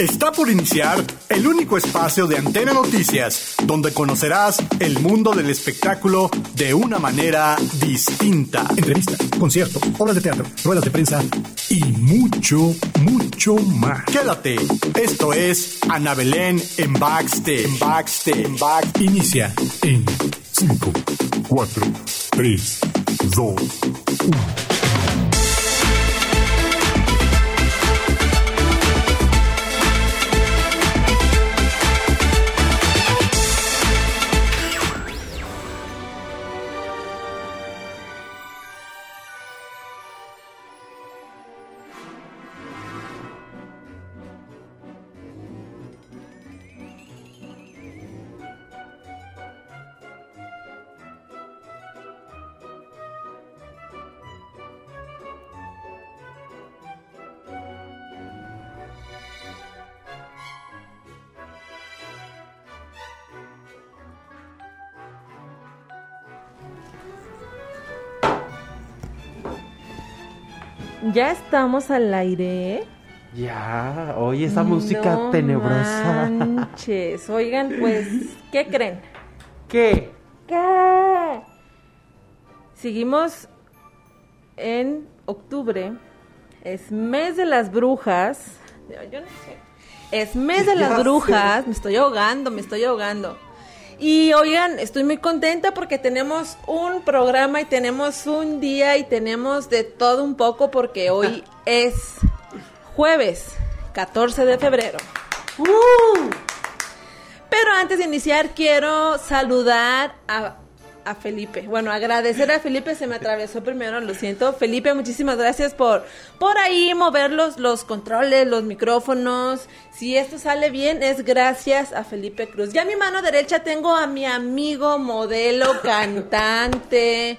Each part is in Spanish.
Está por iniciar el único espacio de Antena Noticias, donde conocerás el mundo del espectáculo de una manera distinta. Entrevistas, conciertos, obras de teatro, ruedas de prensa y mucho, mucho más. Quédate. Esto es Ana Belén en Backstage. En Backstage. En Backstage. Inicia en 5, 4, 3, 2, 1. Ya estamos al aire. Ya, oye, esa música No tenebrosa. Manches. Oigan, pues, ¿qué creen? ¿Qué? ¿Qué? Seguimos en octubre. Es mes de las brujas. Yo no sé. Es mes de Ya las sé. brujas. Me estoy ahogando, me estoy ahogando. Y oigan, estoy muy contenta porque tenemos un programa y tenemos un día y tenemos de todo un poco porque hoy es jueves 14 de febrero. Pero antes de iniciar quiero saludar a, a Felipe. Bueno, agradecer a Felipe, se me atravesó primero, lo siento. Felipe, muchísimas gracias por por ahí mover los, los controles, los micrófonos. Si esto sale bien, es gracias a Felipe Cruz. Ya a mi mano derecha tengo a mi amigo, modelo, cantante.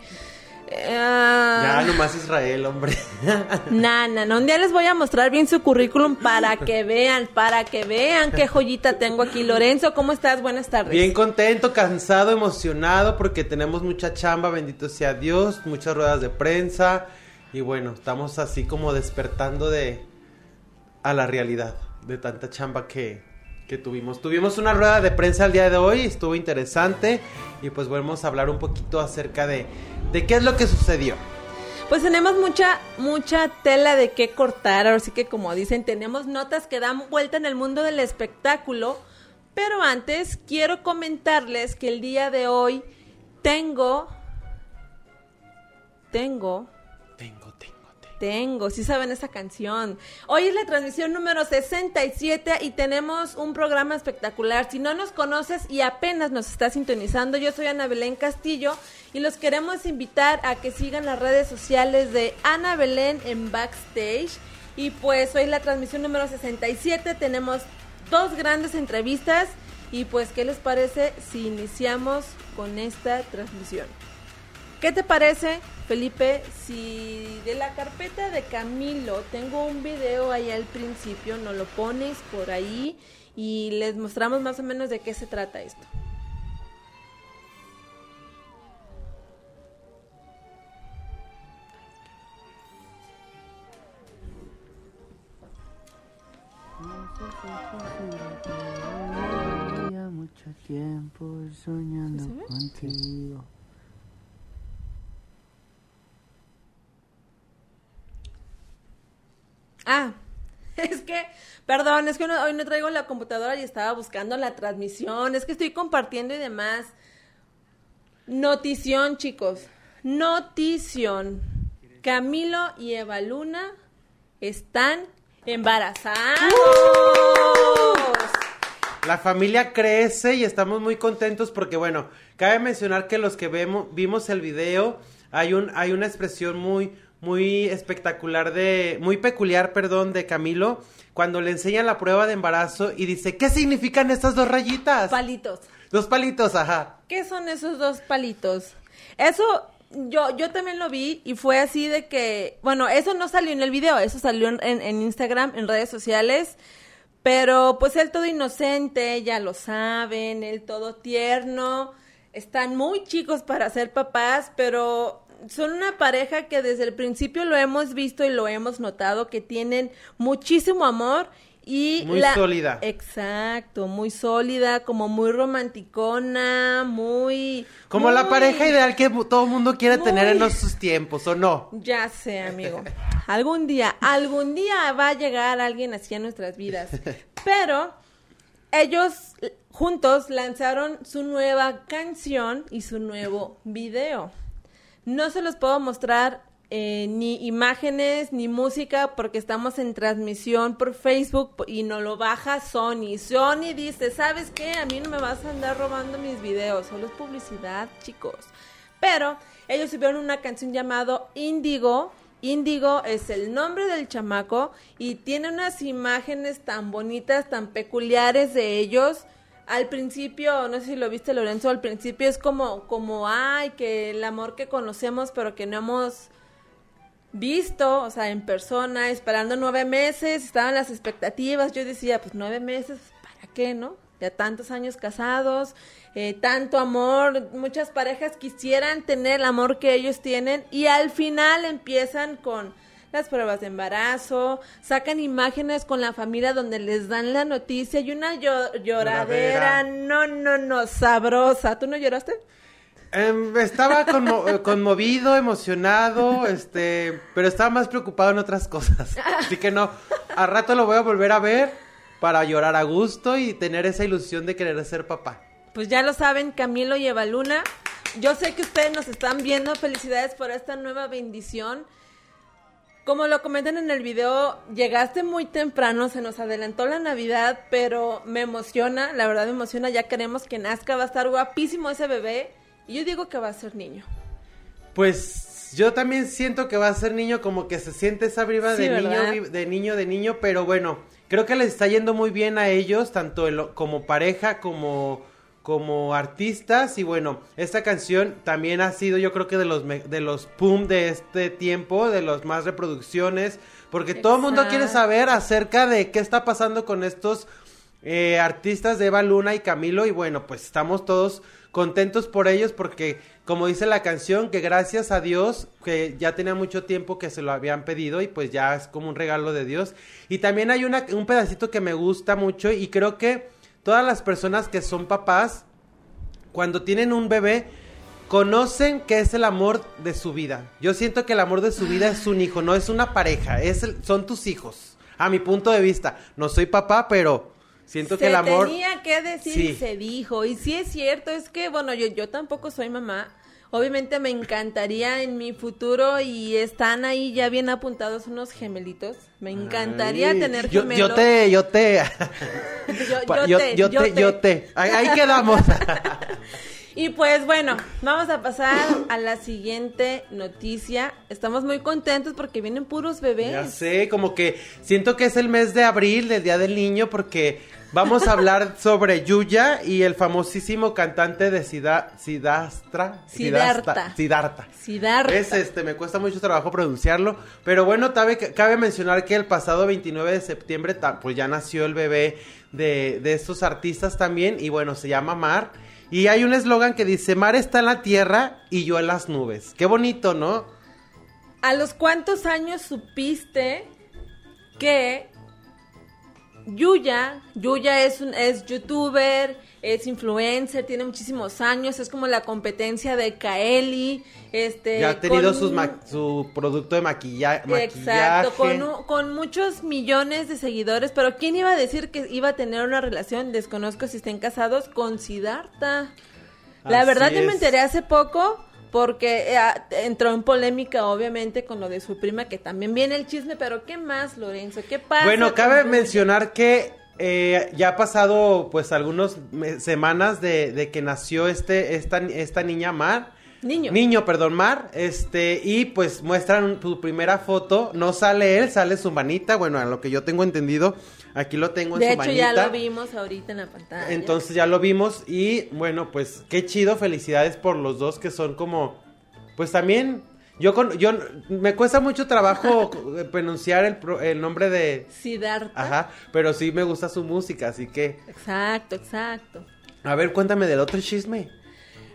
Ya, eh, nomás Israel, hombre. Nana, no, un día les voy a mostrar bien su currículum para que vean, para que vean qué joyita tengo aquí. Lorenzo, ¿cómo estás? Buenas tardes. Bien contento, cansado, emocionado porque tenemos mucha chamba, bendito sea Dios, muchas ruedas de prensa y bueno, estamos así como despertando de a la realidad de tanta chamba que, que tuvimos. Tuvimos una rueda de prensa el día de hoy, estuvo interesante y pues vamos a hablar un poquito acerca de, de qué es lo que sucedió. Pues tenemos mucha, mucha tela de qué cortar, ahora sí que como dicen, tenemos notas que dan vuelta en el mundo del espectáculo, pero antes quiero comentarles que el día de hoy Tengo, tengo, tengo. si saben esa canción. Hoy es la transmisión número 67 y tenemos un programa espectacular. Si no nos conoces y apenas nos estás sintonizando, yo soy Ana Belén Castillo y los queremos invitar a que sigan las redes sociales de Ana Belén en Backstage. Y pues hoy es la transmisión número 67, tenemos dos grandes entrevistas y pues ¿qué les parece si iniciamos con esta transmisión? ¿Qué te parece, Felipe, si de la carpeta de Camilo tengo un video ahí al principio, nos lo pones por ahí y les mostramos más o menos de qué se trata esto? Mucho tiempo soñando contigo. Ah, es que, perdón, es que hoy no traigo la computadora y estaba buscando la transmisión, es que estoy compartiendo y demás. Notición, chicos. Notición. Camilo y Eva Luna están embarazados. La familia crece y estamos muy contentos porque, bueno, cabe mencionar que los que vemos, vimos el video, hay, un, hay una expresión muy, muy espectacular de, muy peculiar, perdón, de Camilo, cuando le enseñan la prueba de embarazo y dice, ¿qué significan estas dos rayitas? Palitos. Dos palitos, ajá. ¿Qué son esos dos palitos? Eso yo yo también lo vi y fue así de que, bueno, eso no salió en el video, eso salió en, en- en Instagram, en redes sociales, pero pues él todo inocente, ya lo saben, él todo tierno, están muy chicos para ser papás, pero son una pareja que desde el principio lo hemos visto y lo hemos notado que tienen muchísimo amor Y Muy la- sólida. Exacto, muy sólida, como muy romanticona, muy... Como la pareja ideal que todo mundo quiere tener en los- sus tiempos, ¿o no? Ya sé, amigo. Algún día, algún día va a llegar alguien así a nuestras vidas. Pero ellos juntos lanzaron su nueva canción y su nuevo video. No se los puedo mostrar eh, ni imágenes ni música porque estamos en transmisión por Facebook y no lo baja Sony. Sony dice, ¿sabes qué? A mí no me vas a andar robando mis videos, solo es publicidad, chicos. Pero ellos subieron una canción llamado Índigo. Índigo es el nombre del chamaco y tiene unas imágenes tan bonitas, tan peculiares de ellos. Al principio, no sé si lo viste Lorenzo, al principio es como, como, ay, que el amor que conocemos pero que no hemos visto, o sea, en persona, esperando nueve meses, estaban las expectativas, yo decía, pues nueve meses, ¿para qué, no? Ya tantos años casados, eh, tanto amor, muchas parejas quisieran tener el amor que ellos tienen y al final empiezan con las pruebas de embarazo, sacan imágenes con la familia donde les dan la noticia y una llo- lloradera, Lloradera. no, no, no, sabrosa. ¿Tú no lloraste? Em, estaba conmo- conmovido, emocionado, este, pero estaba más preocupado en otras cosas. Así que no, a rato lo voy a volver a ver para llorar a gusto y tener esa ilusión de querer ser papá. Pues ya lo saben, Camilo y Evaluna. Yo sé que ustedes nos están viendo. Felicidades por esta nueva bendición. Como lo comentan en el video, llegaste muy temprano, se nos adelantó la Navidad, pero me emociona, la verdad me emociona, ya queremos que nazca, va a estar guapísimo ese bebé. Y yo digo que va a ser niño. Pues yo también siento que va a ser niño, como que se siente esa Sí, de ¿verdad? niño, de niño, de niño, pero bueno, creo que les está yendo muy bien a ellos, tanto como pareja, como, como artistas, y bueno, esta canción también ha sido yo creo que de los, de los pum de este tiempo, de los más reproducciones, porque todo el mundo quiere saber acerca de qué está pasando con estos eh, artistas de Eva Luna y Camilo y bueno, pues estamos todos contentos por ellos porque como dice la canción, que gracias a Dios, que ya tenía mucho tiempo que se lo habían pedido y pues ya es como un regalo de Dios. Y también hay una, un pedacito que me gusta mucho y creo que todas las personas que son papás, cuando tienen un bebé, conocen que es el amor de su vida. Yo siento que el amor de su vida es un hijo, no es una pareja, es el- son tus hijos. A mi punto de vista, no soy papá, pero siento que el amor... tenía que decir Sí. y se dijo. Y sí es cierto, es que, bueno, yo, yo tampoco soy mamá. Obviamente me encantaría en mi futuro y están ahí ya bien apuntados unos gemelitos. Me encantaría Ay, tener gemelos. yo te, yo te, Yo- Pa- yo yo, te, yo yo te, te. yo te. Ahí, ahí quedamos. Y pues bueno, vamos a pasar a la siguiente noticia. Estamos muy contentos porque vienen puros bebés. Ya sé, como que siento que es el mes de abril, del Día del Niño, porque vamos a hablar sobre Yuya y el famosísimo cantante de Sida, Sidastra. Siddhartha. Sidarta. Siddhartha. Es este, me cuesta mucho trabajo pronunciarlo, pero bueno, cabe, cabe mencionar que el pasado 29 de septiembre, pues ya nació el bebé de, de estos artistas también, y bueno, se llama Mar, y hay un eslogan que dice, Mar está en la tierra y yo en las nubes. Qué bonito, ¿no? ¿A los cuántos años supiste que Yuya, Yuya es un es youtuber, es influencer, tiene muchísimos años, es como la competencia de Kaeli, este Ya ha tenido con- sus su producto de maquilla maquillaje. Exacto, con, con muchos millones de seguidores, pero ¿quién iba a decir que iba a tener una relación, desconozco si estén casados, con Siddhartha? La Así verdad yo me enteré hace poco porque eh, entró en polémica obviamente con lo de su prima, que también viene el chisme, pero ¿qué más, Lorenzo? ¿Qué pasa? Bueno, cabe mencionar que eh, ya ha pasado pues algunas semanas de, de que nació este esta, esta niña Mar. Niño. Niño, perdón, Mar, este, y pues muestran su primera foto, no sale él, sale su manita, bueno, a lo que yo tengo entendido, aquí lo tengo en De su hecho, manita. ya lo vimos ahorita en la pantalla. Entonces ya lo vimos y bueno, pues qué chido, felicidades por los dos que son como, pues también, yo con, yo, me cuesta mucho trabajo pronunciar el, pro- el nombre de, Siddhartha. ajá, pero sí me gusta su música, así que, Exacto, exacto. a ver, cuéntame del otro chisme.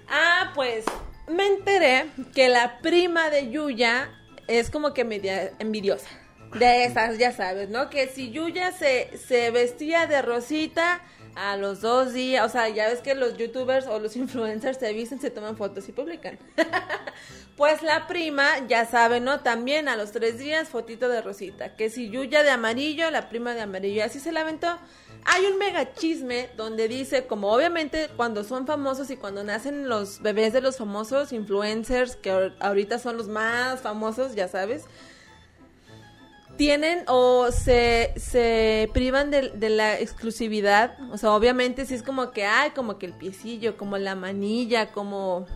Ah, pues me enteré que la prima de Yuya es como que media envidiosa. De esas, ya sabes, ¿no? Que si Yuya se, se vestía de rosita a los dos días, o sea, ya ves que los youtubers o los influencers se visten, se toman fotos y publican. pues la prima, ya sabe, ¿no? También a los tres días, fotito de rosita. Que si Yuya de amarillo, la prima de amarillo. Así se la aventó. Hay un mega chisme donde dice, como obviamente cuando son famosos y cuando nacen los bebés de los famosos influencers, que ahor- ahorita son los más famosos, ya sabes, tienen o se, se privan de, de la exclusividad. O sea, obviamente sí es como que hay, como que el piecillo, como la manilla, como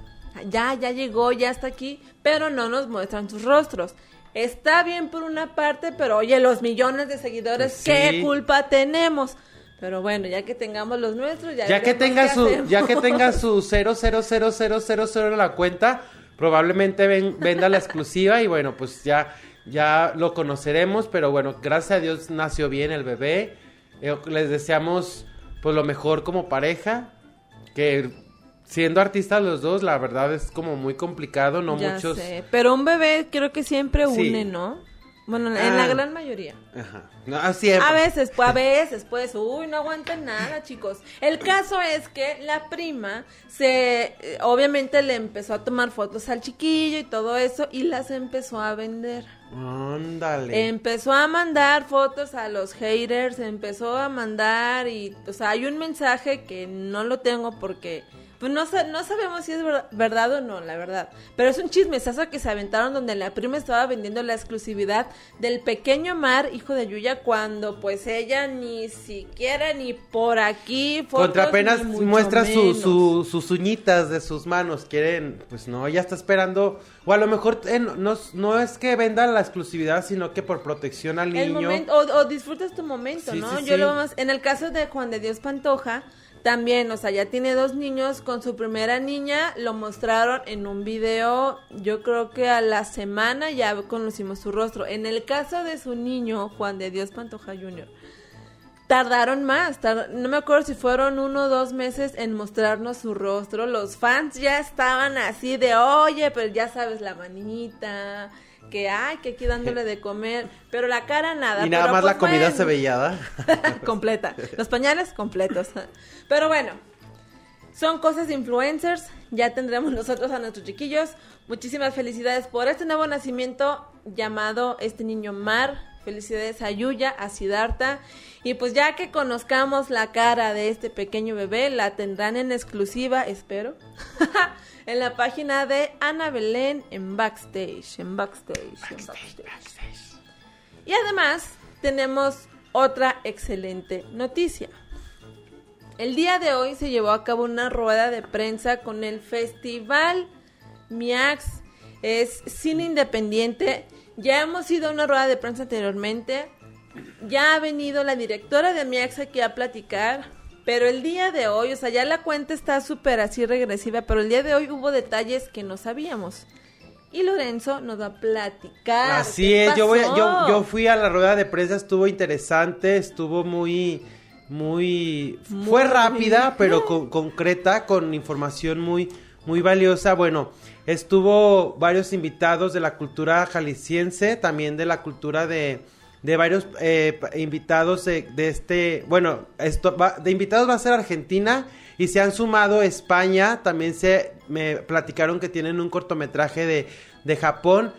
ya, ya llegó, ya está aquí, pero no nos muestran sus rostros. Está bien por una parte, pero oye, los millones de seguidores, Pues ¿qué culpa tenemos? Pero bueno, ya que tengamos los nuestros, ya, Ya que tenga su, hacemos. ya que tenga su 0000000 en la cuenta, probablemente ven- venda la exclusiva y bueno, pues ya, ya lo conoceremos, pero bueno, gracias a Dios nació bien el bebé. Eh, les deseamos pues lo mejor como pareja, que siendo artistas los dos, la verdad es como muy complicado, no Ya muchos. sé, pero un bebé creo que siempre Sí. une, ¿no? Bueno, en la Ah. gran mayoría. Ajá. No, ah, siempre. A veces, pues a veces, pues, uy, no aguantan nada, chicos. El caso es que la prima se, eh, obviamente le empezó a tomar fotos al chiquillo y todo eso y las empezó a vender. Ándale. Empezó a mandar fotos a los haters, empezó a mandar y, o sea, hay un mensaje que no lo tengo porque, pues no, no sabemos si es ver- verdad o no, la verdad. Pero es un chismesazo que se aventaron donde la prima estaba vendiendo la exclusividad del pequeño Mar, hijo de Yuya, cuando pues ella ni siquiera ni por aquí fotos, Contra apenas muestra su, su- sus uñitas de sus manos. Quieren, pues no, ella está esperando. O a lo mejor eh, no, no, es que venda la exclusividad, sino que por protección al El niño. momento, o, o disfrutas tu momento, Sí, ¿no? sí, Yo sí. lo más, en el caso de Juan de Dios Pantoja, también, o sea, ya tiene dos niños, con su primera niña lo mostraron en un video, yo creo que a la semana ya conocimos su rostro. En el caso de su niño, Juan de Dios Pantoja Jr., tardaron más, no me acuerdo si fueron uno o dos meses en mostrarnos su rostro. Los fans ya estaban así de, oye, pero ya sabes, la manita, que ay, que aquí dándole de comer, pero la cara nada. y nada pero más la pues comida bueno. se veía, completa. Los pañales completos. Pero bueno, son cosas de influencers. Ya tendremos nosotros a nuestros chiquillos. Muchísimas felicidades por este nuevo nacimiento llamado este niño Mar. Felicidades a Yuya, a Siddhartha. Y pues ya que conozcamos la cara de este pequeño bebé, la tendrán en exclusiva, espero, en la página de Ana Belén en Backstage. En Backstage. en backstage. Y además tenemos otra excelente noticia. El día de hoy se llevó a cabo una rueda de prensa con el Festival Miax. Es cine independiente. Ya hemos ido a una rueda de prensa anteriormente. Ya ha venido la directora de Miax aquí a platicar. Pero el día de hoy, o sea, ya la cuenta está súper así regresiva, pero el día de hoy hubo detalles que no sabíamos. Y Lorenzo nos va a platicar. Así ¿Qué es, yo, voy, yo, pasó? yo fui a la rueda de prensa, estuvo interesante, estuvo muy, muy, Muy fue rápida, bien. pero con- concreta, con información muy, muy valiosa. Bueno, estuvo varios invitados de la cultura jalisciense, también de la cultura de, de varios eh, invitados de, de este, bueno, esto va- de invitados va a ser Argentina y se han sumado España, también se me platicaron que tienen un cortometraje de, de Japón.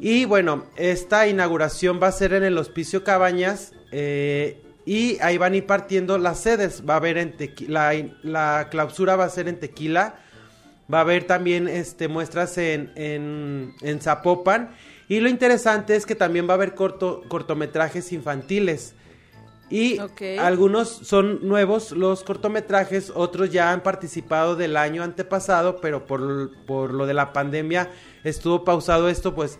Y bueno, esta inauguración va a ser en el Hospicio Cabañas eh, y ahí van a ir partiendo las sedes, va a haber en Tequi- la, la clausura va a ser en Tequila, va a haber también este muestras en, en, en Zapopan. Y lo interesante es que también va a haber corto, cortometrajes infantiles. Y algunos son nuevos los cortometrajes, otros ya han participado del año antepasado, pero por, por lo de la pandemia estuvo pausado esto, pues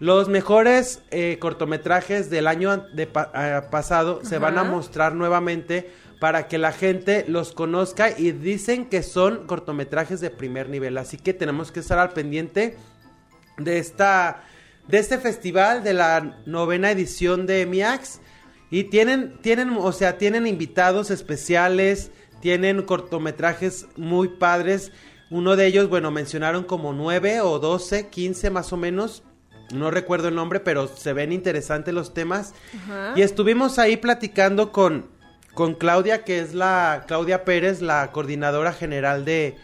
los mejores eh, cortometrajes del año de ah, pasado se van a mostrar nuevamente para que la gente los conozca y dicen que son cortometrajes de primer nivel, así que tenemos que estar al pendiente de esta de este festival de la novena edición de Miax y tienen tienen o sea tienen invitados especiales tienen cortometrajes muy padres uno de ellos bueno mencionaron como nueve o doce quince más o menos no recuerdo el nombre, pero se ven interesantes los temas. Ajá. Y estuvimos ahí platicando con, con Claudia, que es la Claudia Pérez, la coordinadora general de,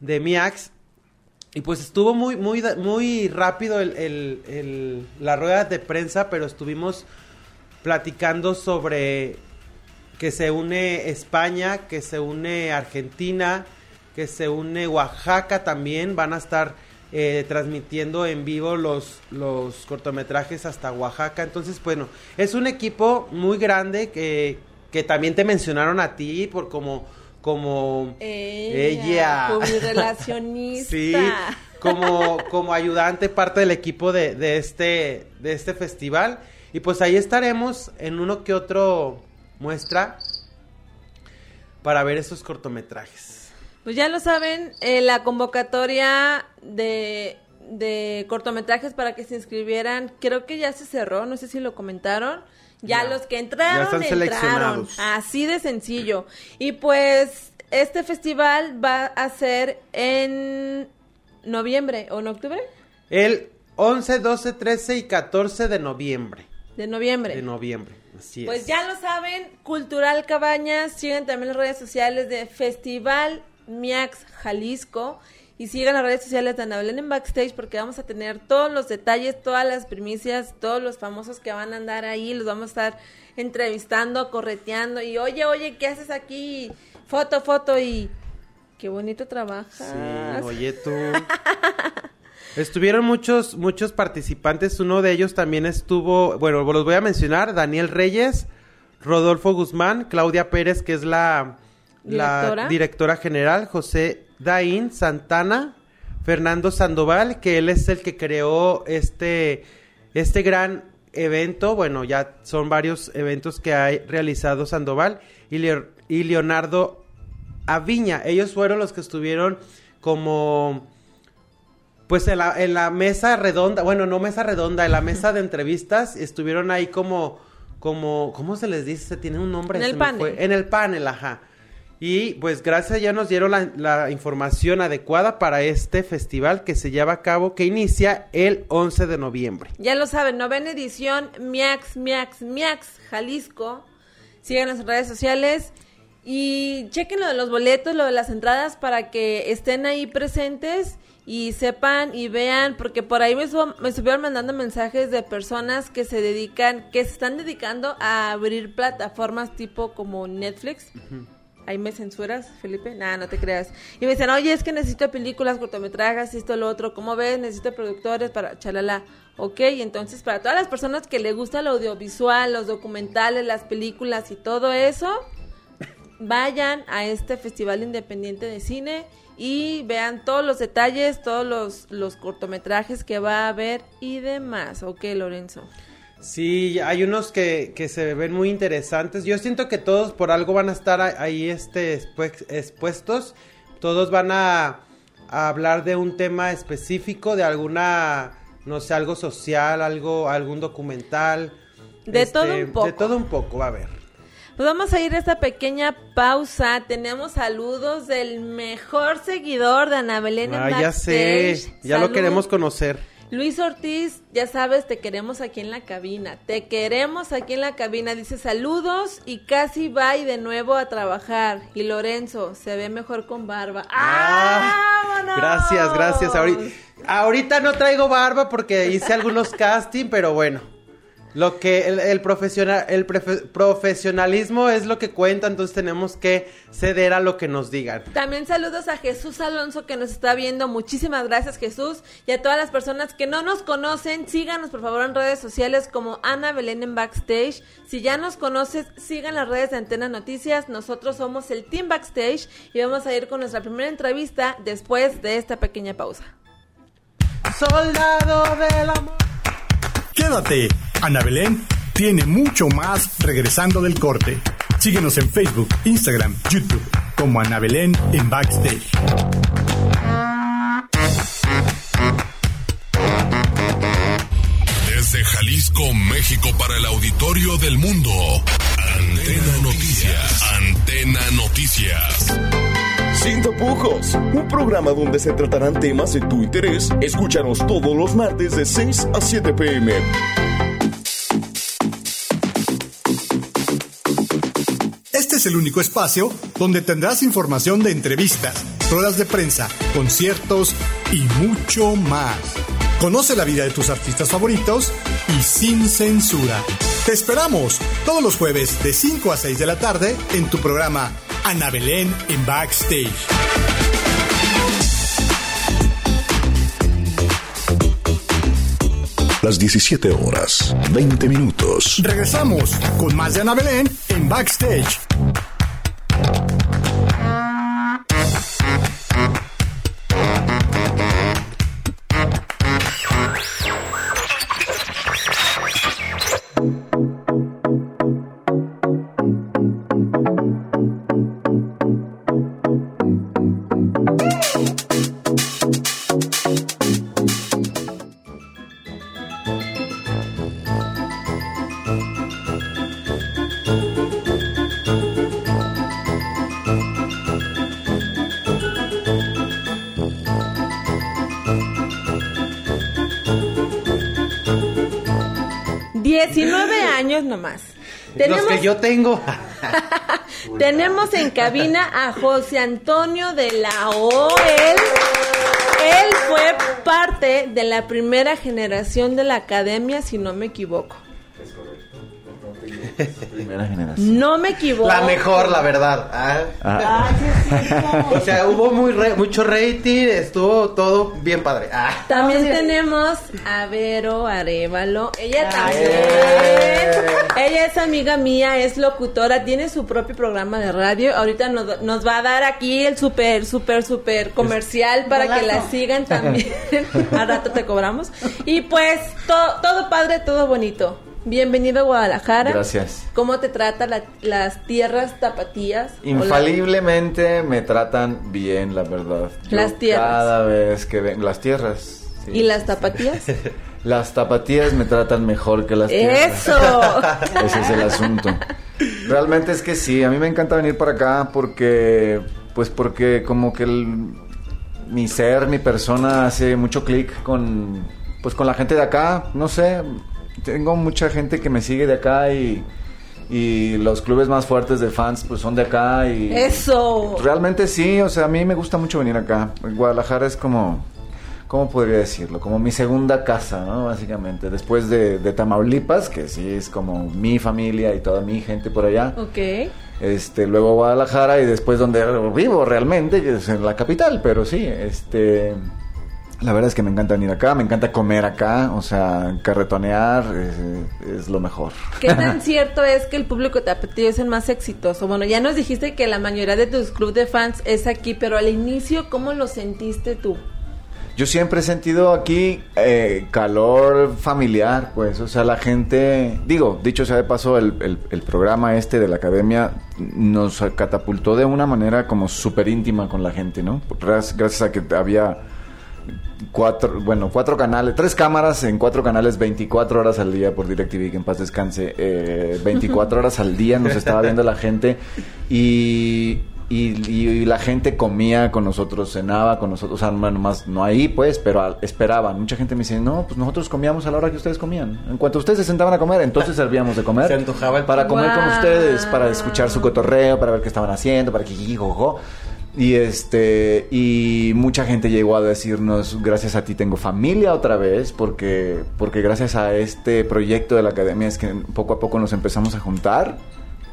de MIAX. Y pues estuvo muy, muy, muy rápido el, el- el- la rueda de prensa, pero estuvimos platicando sobre que se une España, que se une Argentina, que se une Oaxaca también. Van a estar eh, transmitiendo en vivo los, los cortometrajes hasta Oaxaca. Entonces, bueno, es un equipo muy grande que, que también te mencionaron a ti por como... como Ella, publirelacionista. Sí, como, como ayudante, parte del equipo de, de este, de este festival. Y pues ahí estaremos en uno que otro muestra para ver esos cortometrajes. Pues ya lo saben, eh, la convocatoria de, de cortometrajes para que se inscribieran, creo que ya se cerró, no sé si lo comentaron. Ya, Ya. los que Ya entraron, están entraron. seleccionados. Así de sencillo. Y pues este festival va a ser en noviembre o en octubre El 11, 12, 13 y 14 de noviembre. de noviembre. De noviembre, así Pues es. ya lo saben, Cultural Cabañas, sigan también las redes sociales de Festival Miax Jalisco y sigan las redes sociales de Ana Belén en Backstage porque vamos a tener todos los detalles, todas las primicias, todos los famosos que van a andar ahí, los vamos a estar entrevistando, correteando y oye, oye, ¿qué haces aquí? Foto, foto y qué bonito trabajas. Sí, oye tú. Estuvieron muchos, muchos participantes. Uno de ellos también estuvo, bueno, los voy a mencionar: Daniel Reyes, Rodolfo Guzmán, Claudia Pérez, que es la, la Directora. directora general, José Daín Santana, Fernando Sandoval, que él es el que creó este, este gran evento. Bueno, ya son varios eventos que ha realizado Sandoval y, Leo- y Leonardo Aviña. Ellos fueron los que estuvieron como pues en la, en la mesa redonda, bueno, no mesa redonda, en la mesa de entrevistas estuvieron ahí como, como, ¿cómo se les dice? Tiene un nombre. En el se panel. En el panel, ajá. Y pues gracias ya nos dieron la, la información adecuada para este festival que se lleva a cabo, que inicia el 11 de noviembre. Ya lo saben, novena edición, Miax, Miax, Miax, Jalisco. Sigan las redes sociales y chequen lo de los boletos, lo de las entradas para que estén ahí presentes y sepan y vean, porque por ahí me, estuvo- me estuvieron mandando mensajes de personas que se dedican, que se están dedicando a abrir plataformas tipo como Netflix. Ahí me censuras, Felipe. Nada, no te creas. Y me dicen, oye, es que necesito películas, cortometrajes, esto, lo otro. ¿Cómo ves? Necesito productores para chalala. Ok, entonces para todas las personas que les gusta lo audiovisual, los documentales, las películas y todo eso, vayan a este Festival Independiente de Cine y vean todos los detalles, todos los, los cortometrajes que va a haber y demás. Ok, Lorenzo. Sí, hay unos que, que se ven muy interesantes. Yo siento que todos por algo van a estar ahí este, expu- expuestos. Todos van a, a hablar de un tema específico, de alguna, no sé, algo social, algo, algún documental. este, De todo un poco. De todo un poco, va a ver. Pues vamos a ir a esta pequeña pausa. Tenemos saludos del mejor seguidor de Ana Belén Ah, ya sé, ya lo queremos conocer. Luis Ortiz, ya sabes, te queremos aquí en la cabina. Te queremos aquí en la cabina. Dice saludos y casi va y de nuevo a trabajar. Y Lorenzo, se ve mejor con barba. Ah, ¡Vámonos! Gracias, gracias. Ahorita, ahorita no traigo barba porque hice algunos casting, pero bueno. Lo que el, el profesional, el prefe- profesionalismo es lo que cuenta, entonces tenemos que ceder a lo que nos digan. También saludos a Jesús Alonso que nos está viendo. Muchísimas gracias Jesús. Y a todas las personas que no nos conocen, síganos por favor en redes sociales como Ana Belén en Backstage. Si ya nos conoces, sigan las redes de Antena Noticias. Nosotros somos el Team Backstage y vamos a ir con nuestra primera entrevista después de esta pequeña pausa. Soldado del amor. Quédate. Ana Belén tiene mucho más regresando del corte. Síguenos en Facebook, Instagram, YouTube como Ana Belén en Backstage. Desde Jalisco, México, para el auditorio del mundo. Antena Noticias. Antena Noticias. Sin tapujos, un programa donde se tratarán temas de tu interés. Escúchanos todos los martes de 6 a 7 pm. Este es el único espacio donde tendrás información de entrevistas, ruedas de prensa, conciertos y mucho más. Conoce la vida de tus artistas favoritos y sin censura. Te esperamos todos los jueves de 5 a 6 de la tarde en tu programa Ana Belén en Backstage. Las 17 horas, 20 minutos. Regresamos con más de Ana Belén en Backstage. Los que yo tengo. Tenemos en cabina a José Antonio de la O. Él, él fue parte de la primera generación de la academia, si no me equivoco. Primera generación. No me equivoco. La mejor, la verdad. Ah. Ah. O sea, hubo muy re- mucho rating, estuvo todo bien padre. Ah. También tenemos a Vero Arevalo. Ella también. Ella es amiga mía, es locutora, tiene su propio programa de radio. Ahorita nos, nos va a dar aquí el súper, súper, súper comercial para que la sigan también. Al rato te cobramos. Y pues, to- todo padre, todo bonito. Bienvenido a Guadalajara. Gracias. ¿Cómo te tratan la- las tierras tapatías? Infaliblemente me tratan bien, la verdad. Yo Las tierras. Cada vez que ven las tierras. sí. ¿Y las tapatías? Las tapatías me tratan mejor que las tierras. ¡Eso! Ese es el asunto. Realmente es que sí, a mí me encanta venir para acá porque, pues porque como que el- mi ser, mi persona hace mucho clic con, pues con la gente de acá. No sé, tengo mucha gente que me sigue de acá y, y los clubes más fuertes de fans pues son de acá y... ¡Eso! Realmente sí, o sea, a mí me gusta mucho venir acá. Guadalajara es como, ¿cómo podría decirlo? Como mi segunda casa, ¿no? Básicamente. Después de, de Tamaulipas, que sí es como mi familia y toda mi gente por allá. Ok. Este, luego Guadalajara y después donde vivo realmente, que es en la capital, pero sí, este... La verdad es que me encanta venir acá, me encanta comer acá, o sea, carretonear es, es lo mejor. ¿Qué tan cierto es que el público tapatío es el más exitoso? Bueno, ya nos dijiste que la mayoría de tus club de fans es aquí, pero al inicio, ¿cómo lo sentiste tú? Yo siempre he sentido aquí eh, calor familiar, pues, o sea, la gente, digo, dicho sea de paso, el, el- el programa este de la academia nos catapultó de una manera como súper íntima con la gente, ¿no? Gracias, gracias a que había cuatro, bueno, cuatro canales, tres cámaras en cuatro canales 24 horas al día por DirecTV, que en paz descanse, eh, 24 horas al día nos estaba viendo la gente y, y, y la gente comía con nosotros, cenaba con nosotros, o sea, bueno, más no ahí pues, pero esperaban. Mucha gente me dice, no, pues nosotros comíamos a la hora que ustedes comían. En cuanto ustedes se sentaban a comer, entonces servíamos de comer. Se antojaba el- Para comer con ustedes, para escuchar su cotorreo, para ver qué estaban haciendo, para que jijijojo. Y este y mucha gente llegó a decirnos gracias a ti tengo familia otra vez porque porque gracias a este proyecto de la academia es que poco a poco nos empezamos a juntar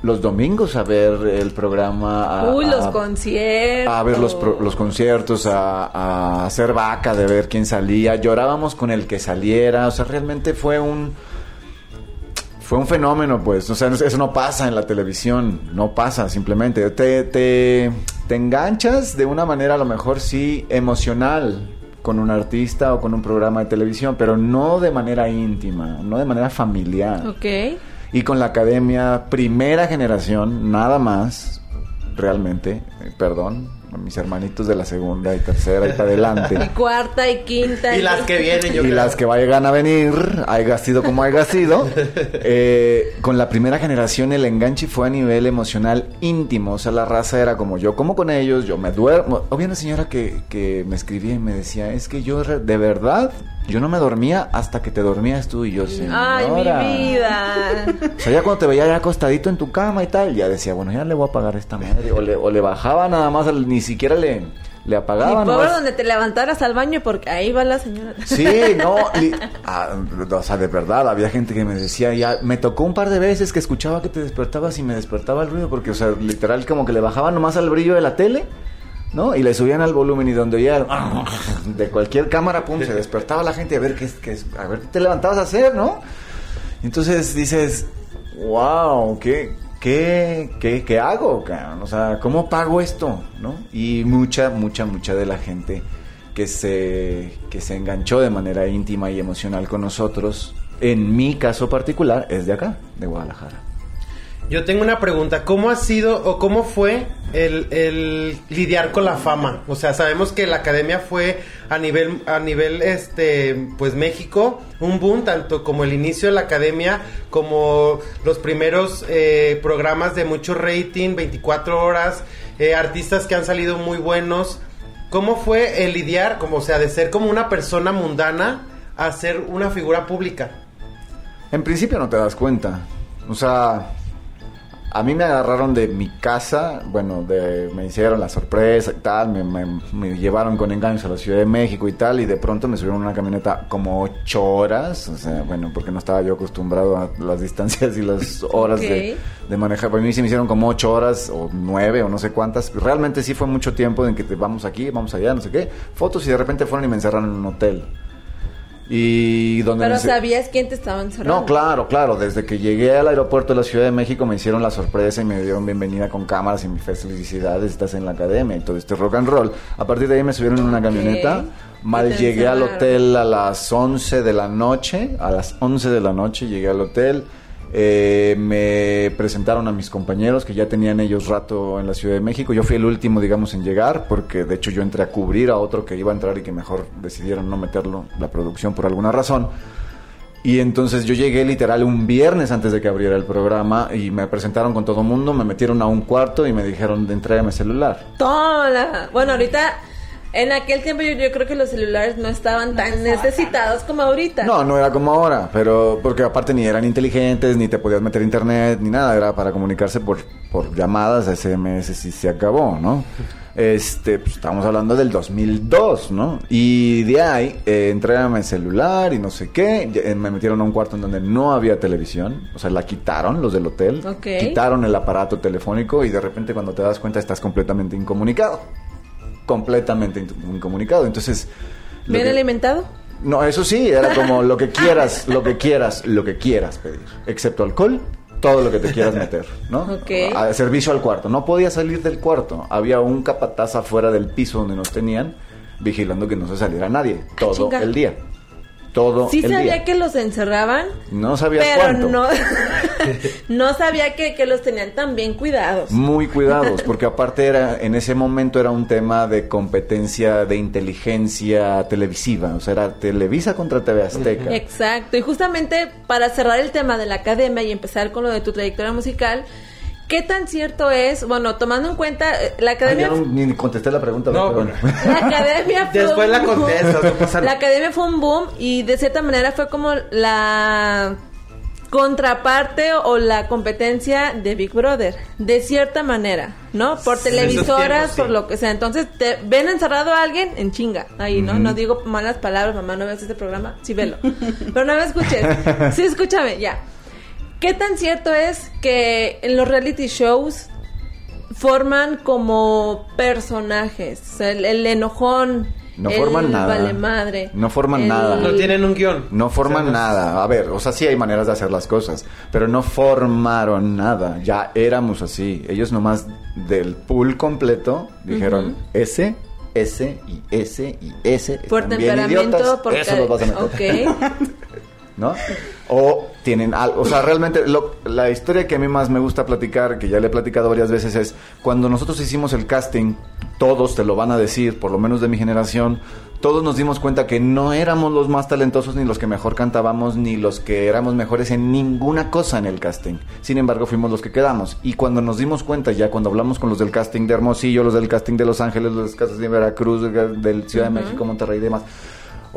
los domingos a ver el programa a, Uy, los a- conciertos. a ver los, pro- los conciertos, a, a hacer vaca, de ver quién salía. Llorábamos con el que saliera. O sea, realmente fue un. Fue un fenómeno, pues. O sea, eso no pasa en la televisión. No pasa, simplemente. Te, te, te enganchas de una manera, a lo mejor sí, emocional con un artista o con un programa de televisión, pero no de manera íntima, no de manera familiar. Ok. Y con la academia, primera generación, nada más, realmente, eh, mis hermanitos de la segunda y tercera y para adelante. Y cuarta y quinta. Y las que vienen, yo y creo. las que vayan a venir, haya sido como haya sido. eh, con la primera generación el enganche fue a nivel emocional íntimo. O sea, la raza era como yo como con ellos, yo me duermo. Había una señora que, que me escribía y me decía, es que yo de verdad, yo no me dormía hasta que te dormías tú y yo. Ay, mi "Señora". vida. O sea, ya cuando te veía ya acostadito en tu cama y tal, ya decía, bueno, ya le voy a apagar esta madre. O le, o le bajaba nada más, al- ni siquiera le, le Y apagaba. pobre donde te levantaras al baño porque ahí va la señora. Sí, no, li- ah, o sea, de verdad, había gente que me decía, ya, me tocó un par de veces que escuchaba que te despertabas y me despertaba el ruido, porque, o sea, literal, como que le bajaban nomás al brillo de la tele, ¿no? Y le subían al volumen y donde oía de cualquier cámara, pum, se despertaba la gente a ver qué, qué, a ver qué te levantabas a hacer, ¿no? Entonces dices, wow, ¿qué, qué, qué, qué hago? O sea, ¿cómo pago esto, no? Y mucha, mucha, mucha de la gente que se, que se enganchó de manera íntima y emocional con nosotros, en mi caso particular, es de acá, de Guadalajara. Yo tengo una pregunta. ¿Cómo ha sido o cómo fue el, lidiar con la fama? O sea, sabemos que la academia fue a nivel, a nivel, este, pues México, un boom, tanto como el inicio de la academia, como los primeros eh, programas de mucho rating, 24 horas, eh, artistas que han salido muy buenos. ¿Cómo fue el lidiar, como, o sea, de ser como una persona mundana a ser una figura pública? En principio no te das cuenta. O sea, a mí me agarraron de mi casa, bueno, de, me hicieron la sorpresa y tal, me, me- me llevaron con engaños a la Ciudad de México y tal, y de pronto me subieron a una camioneta como ocho horas, o sea, bueno, porque no estaba yo acostumbrado a las distancias y las horas de, de manejar. Para mí sí me hicieron como ocho horas o nueve o no sé cuántas. Realmente sí fue mucho tiempo en que te vamos aquí, vamos allá, no sé qué. Fotos y de repente fueron y me encerraron en un hotel. Y donde Pero sabías quién te estaba encerrando. no, claro, claro. Desde que llegué al aeropuerto de la Ciudad de México me hicieron la sorpresa y me dieron bienvenida con cámaras y mis felicidades, estás en la academia y todo este rock and roll. A partir de ahí me subieron en una camioneta. Mal llegué al hotel a las 11 de la noche. A las 11 de la noche llegué al hotel. Eh, me presentaron a mis compañeros que ya tenían ellos rato en la Ciudad de México. Yo fui el último, digamos, en llegar, porque de hecho yo entré a cubrir a otro que iba a entrar y que mejor decidieron no meterlo, la producción, por alguna razón. Y entonces yo llegué literal un viernes antes de que abriera el programa y me presentaron con todo el mundo, me metieron a un cuarto y me dijeron, entrégame celular. Toma. Bueno, ahorita, en aquel tiempo yo, yo creo que los celulares no estaban tan necesitados como ahorita. No, no era como ahora, pero porque aparte ni eran inteligentes, ni te podías meter internet, ni nada, era para comunicarse por, por llamadas, SMS y se acabó, ¿no? Este, pues estamos hablando del 2002, ¿no? Y de ahí eh, entré a mi celular y no sé qué, eh, me metieron a un cuarto en donde no había televisión, o sea, la quitaron los del hotel, Ok. quitaron el aparato telefónico y de repente cuando te das cuenta estás completamente incomunicado, completamente in- incomunicado, entonces... ¿Bien que- alimentado? no, eso sí, era como lo que quieras, lo que quieras, lo que quieras pedir. Excepto alcohol, todo lo que te quieras meter, ¿no? Ok. A servicio al cuarto. No podía salir del cuarto. Había un capataz afuera del piso donde nos tenían, vigilando que no se saliera nadie. Todo chinga. el día. Todo Sí el sabía día. que los encerraban, No sabía pero cuánto. no, no sabía que, que los tenían tan bien cuidados. Muy cuidados, porque aparte era, en ese momento era un tema de competencia de inteligencia televisiva, o sea, era Televisa contra TV Azteca. Exacto, y justamente para cerrar el tema de la academia y empezar con lo de tu trayectoria musical, ¿qué tan cierto es, bueno, tomando en cuenta eh, la academia... ya no- ni contesté la pregunta, No, pero bueno. La academia fue Después un la boom. contestas, no pasa La academia fue un boom y de cierta manera fue como la contraparte o la competencia de Big Brother, de cierta manera, ¿no? Por televisoras, tiempos, sí. por lo que sea. Entonces, te ven encerrado a alguien en chinga, ahí, ¿no? No digo malas palabras, mamá, no veas este programa, sí velo. Pero no me escuches. Sí, escúchame, ya. ¿Qué tan cierto es que en los reality shows forman como personajes? O sea, el, el enojón, No el forman nada. vale madre. No forman el- nada. No tienen un guion. No forman O sea, no- nada. A ver, o sea, sí hay maneras de hacer las cosas, pero no formaron nada. Ya éramos así. Ellos nomás del pool completo dijeron ese, ese y ese y ese. Por bien temperamento, idiotas, por Eso ca- los vas a meter. Ok. ¿no? O tienen algo, o sea, realmente lo- la historia que a mí más me gusta platicar, que ya le he platicado varias veces, es cuando nosotros hicimos el casting, todos te lo van a decir, por lo menos de mi generación, todos nos dimos cuenta que no éramos los más talentosos, ni los que mejor cantábamos, ni los que éramos mejores en ninguna cosa en el casting. Sin embargo, fuimos los que quedamos. Y cuando nos dimos cuenta, ya cuando hablamos con los del casting de Hermosillo, los del casting de Los Ángeles, los del casting de Veracruz, del, Ciudad de México, Monterrey y demás,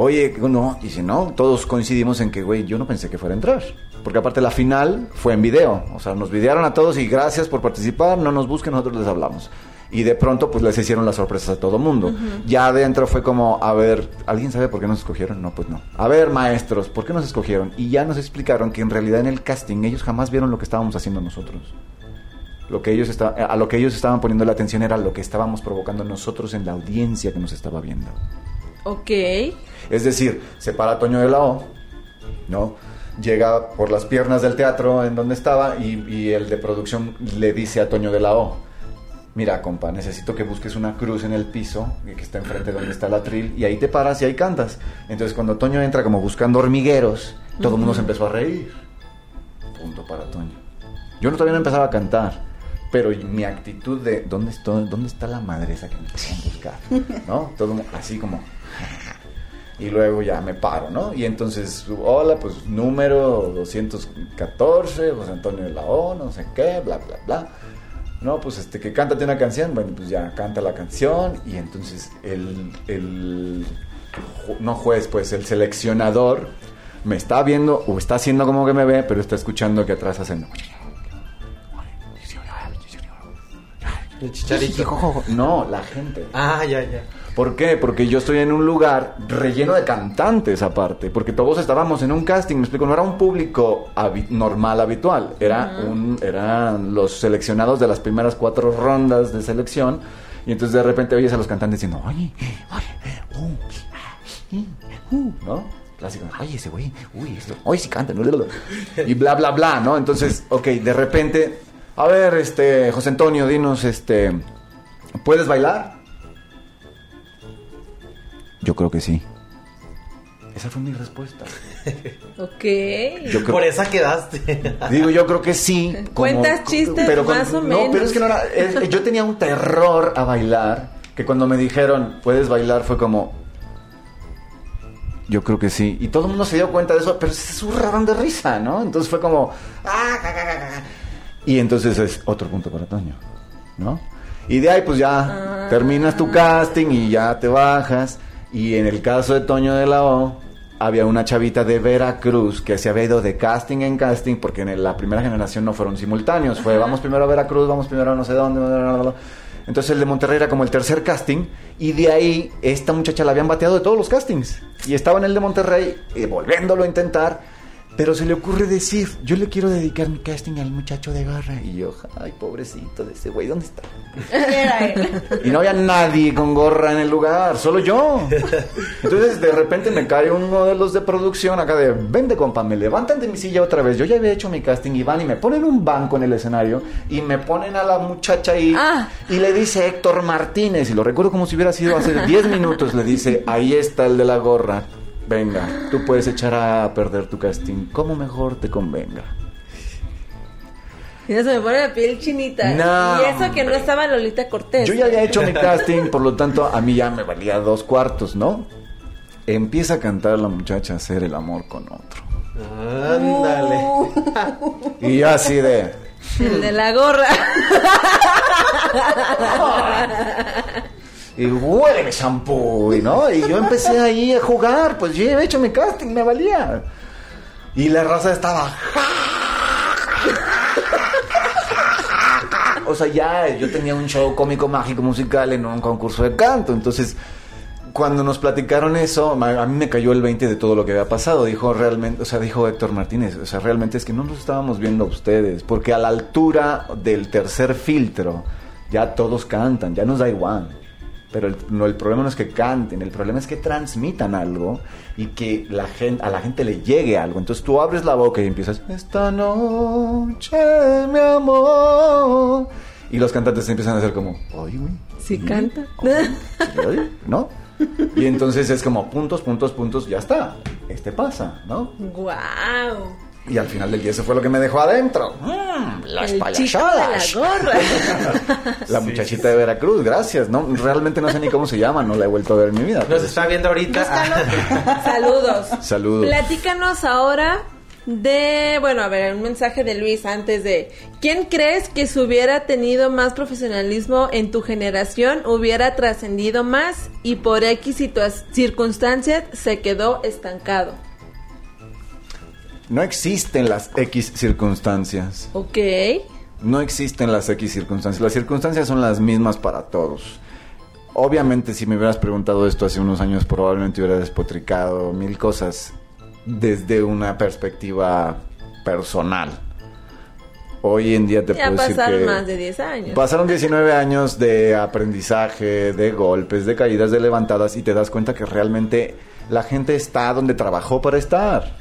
Oye, no, dice, no, todos coincidimos en que, güey, yo no pensé que fuera a entrar. Porque aparte la final fue en video. O sea, nos videaron a todos y gracias por participar, no nos busquen, nosotros les hablamos. Y de pronto, pues les hicieron las sorpresas a todo mundo. Ya adentro fue como, a ver, ¿alguien sabe por qué nos escogieron? No, pues no. A ver, maestros, ¿por qué nos escogieron? Y ya nos explicaron que en realidad en el casting ellos jamás vieron lo que estábamos haciendo nosotros. Lo que ellos a lo que ellos estaban poniendo la atención era lo que estábamos provocando nosotros en la audiencia que nos estaba viendo. Ok. Es decir, se para Toño de la O, ¿no? Llega por las piernas del teatro en donde estaba y, y el de producción le dice a Toño de la O, mira, compa, necesito que busques una cruz en el piso que está enfrente donde está el atril y ahí te paras y ahí cantas. Entonces cuando Toño entra como buscando hormigueros, todo el mundo se empezó a reír. Punto para Toño. Yo no, todavía no empezaba a cantar, pero mi actitud de ¿dónde, estoy, dónde está la madre esa que me quieren buscar? ¿No? Todo así como... Y luego ya me paro, ¿no? Y entonces, hola, pues número 214, José Antonio de la O, no sé qué, bla, bla, bla. No, pues este, que cántate una canción. Bueno, pues ya canta la canción. Y entonces el, el no juez, pues el seleccionador me está viendo o está haciendo como que me ve, pero está escuchando que atrás hacen. El chicharito. No, la gente. Ah, ya, ya. ¿Por qué? Porque yo estoy en un lugar relleno de cantantes aparte, porque todos estábamos en un casting, me explico, no era un público normal, habitual, era un, eran los seleccionados de las primeras cuatro rondas de selección, y entonces de repente oyes a los cantantes diciendo, oye, oye, uh, uh", ¿no? Clásico, oye, ese güey, uy, esto, hoy sí canta, ¿no? y bla, bla, bla, ¿no? Entonces, ok, de repente, a ver, este, José Antonio, dinos, este, ¿puedes bailar? Yo creo que sí. Esa fue mi respuesta. Ok. Yo creo, Por esa quedaste. digo, yo creo que sí. como- Cuentas chistes más o No, menos. pero es que no era. es- yo tenía un terror a bailar. Que cuando me dijeron, puedes bailar, fue como. Yo creo que sí. Y todo el mundo se dio cuenta de eso, pero se zurraron de risa, ¿no? Entonces fue como. "Ah, ja, ja, ja, ja". Y entonces es otro punto para Toño, ¿no? Y de ahí, pues ya terminas tu casting y ya te bajas. Y en el caso de Toño de la O, había una chavita de Veracruz que se había ido de casting en casting, porque en la primera generación no fueron simultáneos. Fue, vamos primero a Veracruz, vamos primero a no sé dónde. bla, bla, bla, bla. Entonces el de Monterrey era como el tercer casting. Y de ahí, esta muchacha la habían bateado de todos los castings. Y estaba en el de Monterrey, eh, volviéndolo a intentar. Pero se le ocurre decir, yo le quiero dedicar mi casting al muchacho de garra. Y yo, ay, pobrecito de ese güey, ¿dónde está? Y no había nadie con gorra en el lugar, solo yo. Entonces de repente me cae uno de los de producción acá de, vente compa, me levantan de mi silla otra vez. Yo ya había hecho mi casting y van y me ponen un banco en el escenario y me ponen a la muchacha ahí Ah. y le dice Héctor Martínez, y lo recuerdo como si hubiera sido hace 10 minutos, le dice, ahí está el de la gorra. Venga, tú puedes echar a perder tu casting como mejor te convenga. Ya se me pone la piel chinita. No, y eso que no estaba Lolita Cortés. Yo ya había hecho mi casting, por lo tanto, a mí ya me valía dos cuartos, ¿no? Empieza a cantar la muchacha hacer el amor con otro. Ándale. Y yo así de. El de la gorra. Y huele mi shampoo, y ¿no? Y yo empecé ahí a jugar, pues yo había hecho mi casting, me valía. Y la raza estaba. O sea, ya yo tenía un show cómico mágico musical en un concurso de canto. Entonces, cuando nos platicaron eso, a mí me cayó el 20 de todo lo que había pasado. Dijo realmente, o sea, dijo Héctor Martínez, o sea, realmente es que no nos estábamos viendo a ustedes, porque a la altura del tercer filtro ya todos cantan, ya nos da igual. Pero el, no, el problema no es que canten, el problema es que transmitan algo y que la gente, a la gente le llegue algo. Entonces tú abres la boca y empiezas, esta noche, mi amor. Y los cantantes empiezan a hacer como, oye, güey. Sí canta. ¿Sí, oye? ¿No? Y entonces es como puntos, puntos, puntos, ya está. este pasa, ¿no? Guau. Y al final del día eso fue lo que me dejó adentro. Mm, las El de la payasadas. gorra. La muchachita de Veracruz, gracias. No, realmente no sé ni cómo se llama, no la he vuelto a ver en mi vida. Nos está viendo ahorita. Ah, Saludos. Saludos. Platícanos ahora de, bueno, a ver, un mensaje de Luis antes de, ¿quién crees que si hubiera tenido más profesionalismo en tu generación hubiera trascendido más y por X circunstancias se quedó estancado? No existen las X circunstancias. Ok. No existen las X circunstancias. Las circunstancias son las mismas para todos. Obviamente, si me hubieras preguntado esto hace unos años, probablemente hubiera despotricado mil cosas desde una perspectiva personal. Hoy en día te Ya puedo decir pasaron que más de 10 años. pasaron 19 años de aprendizaje, de golpes, de caídas, de levantadas y te das cuenta que realmente la gente está donde trabajó para estar.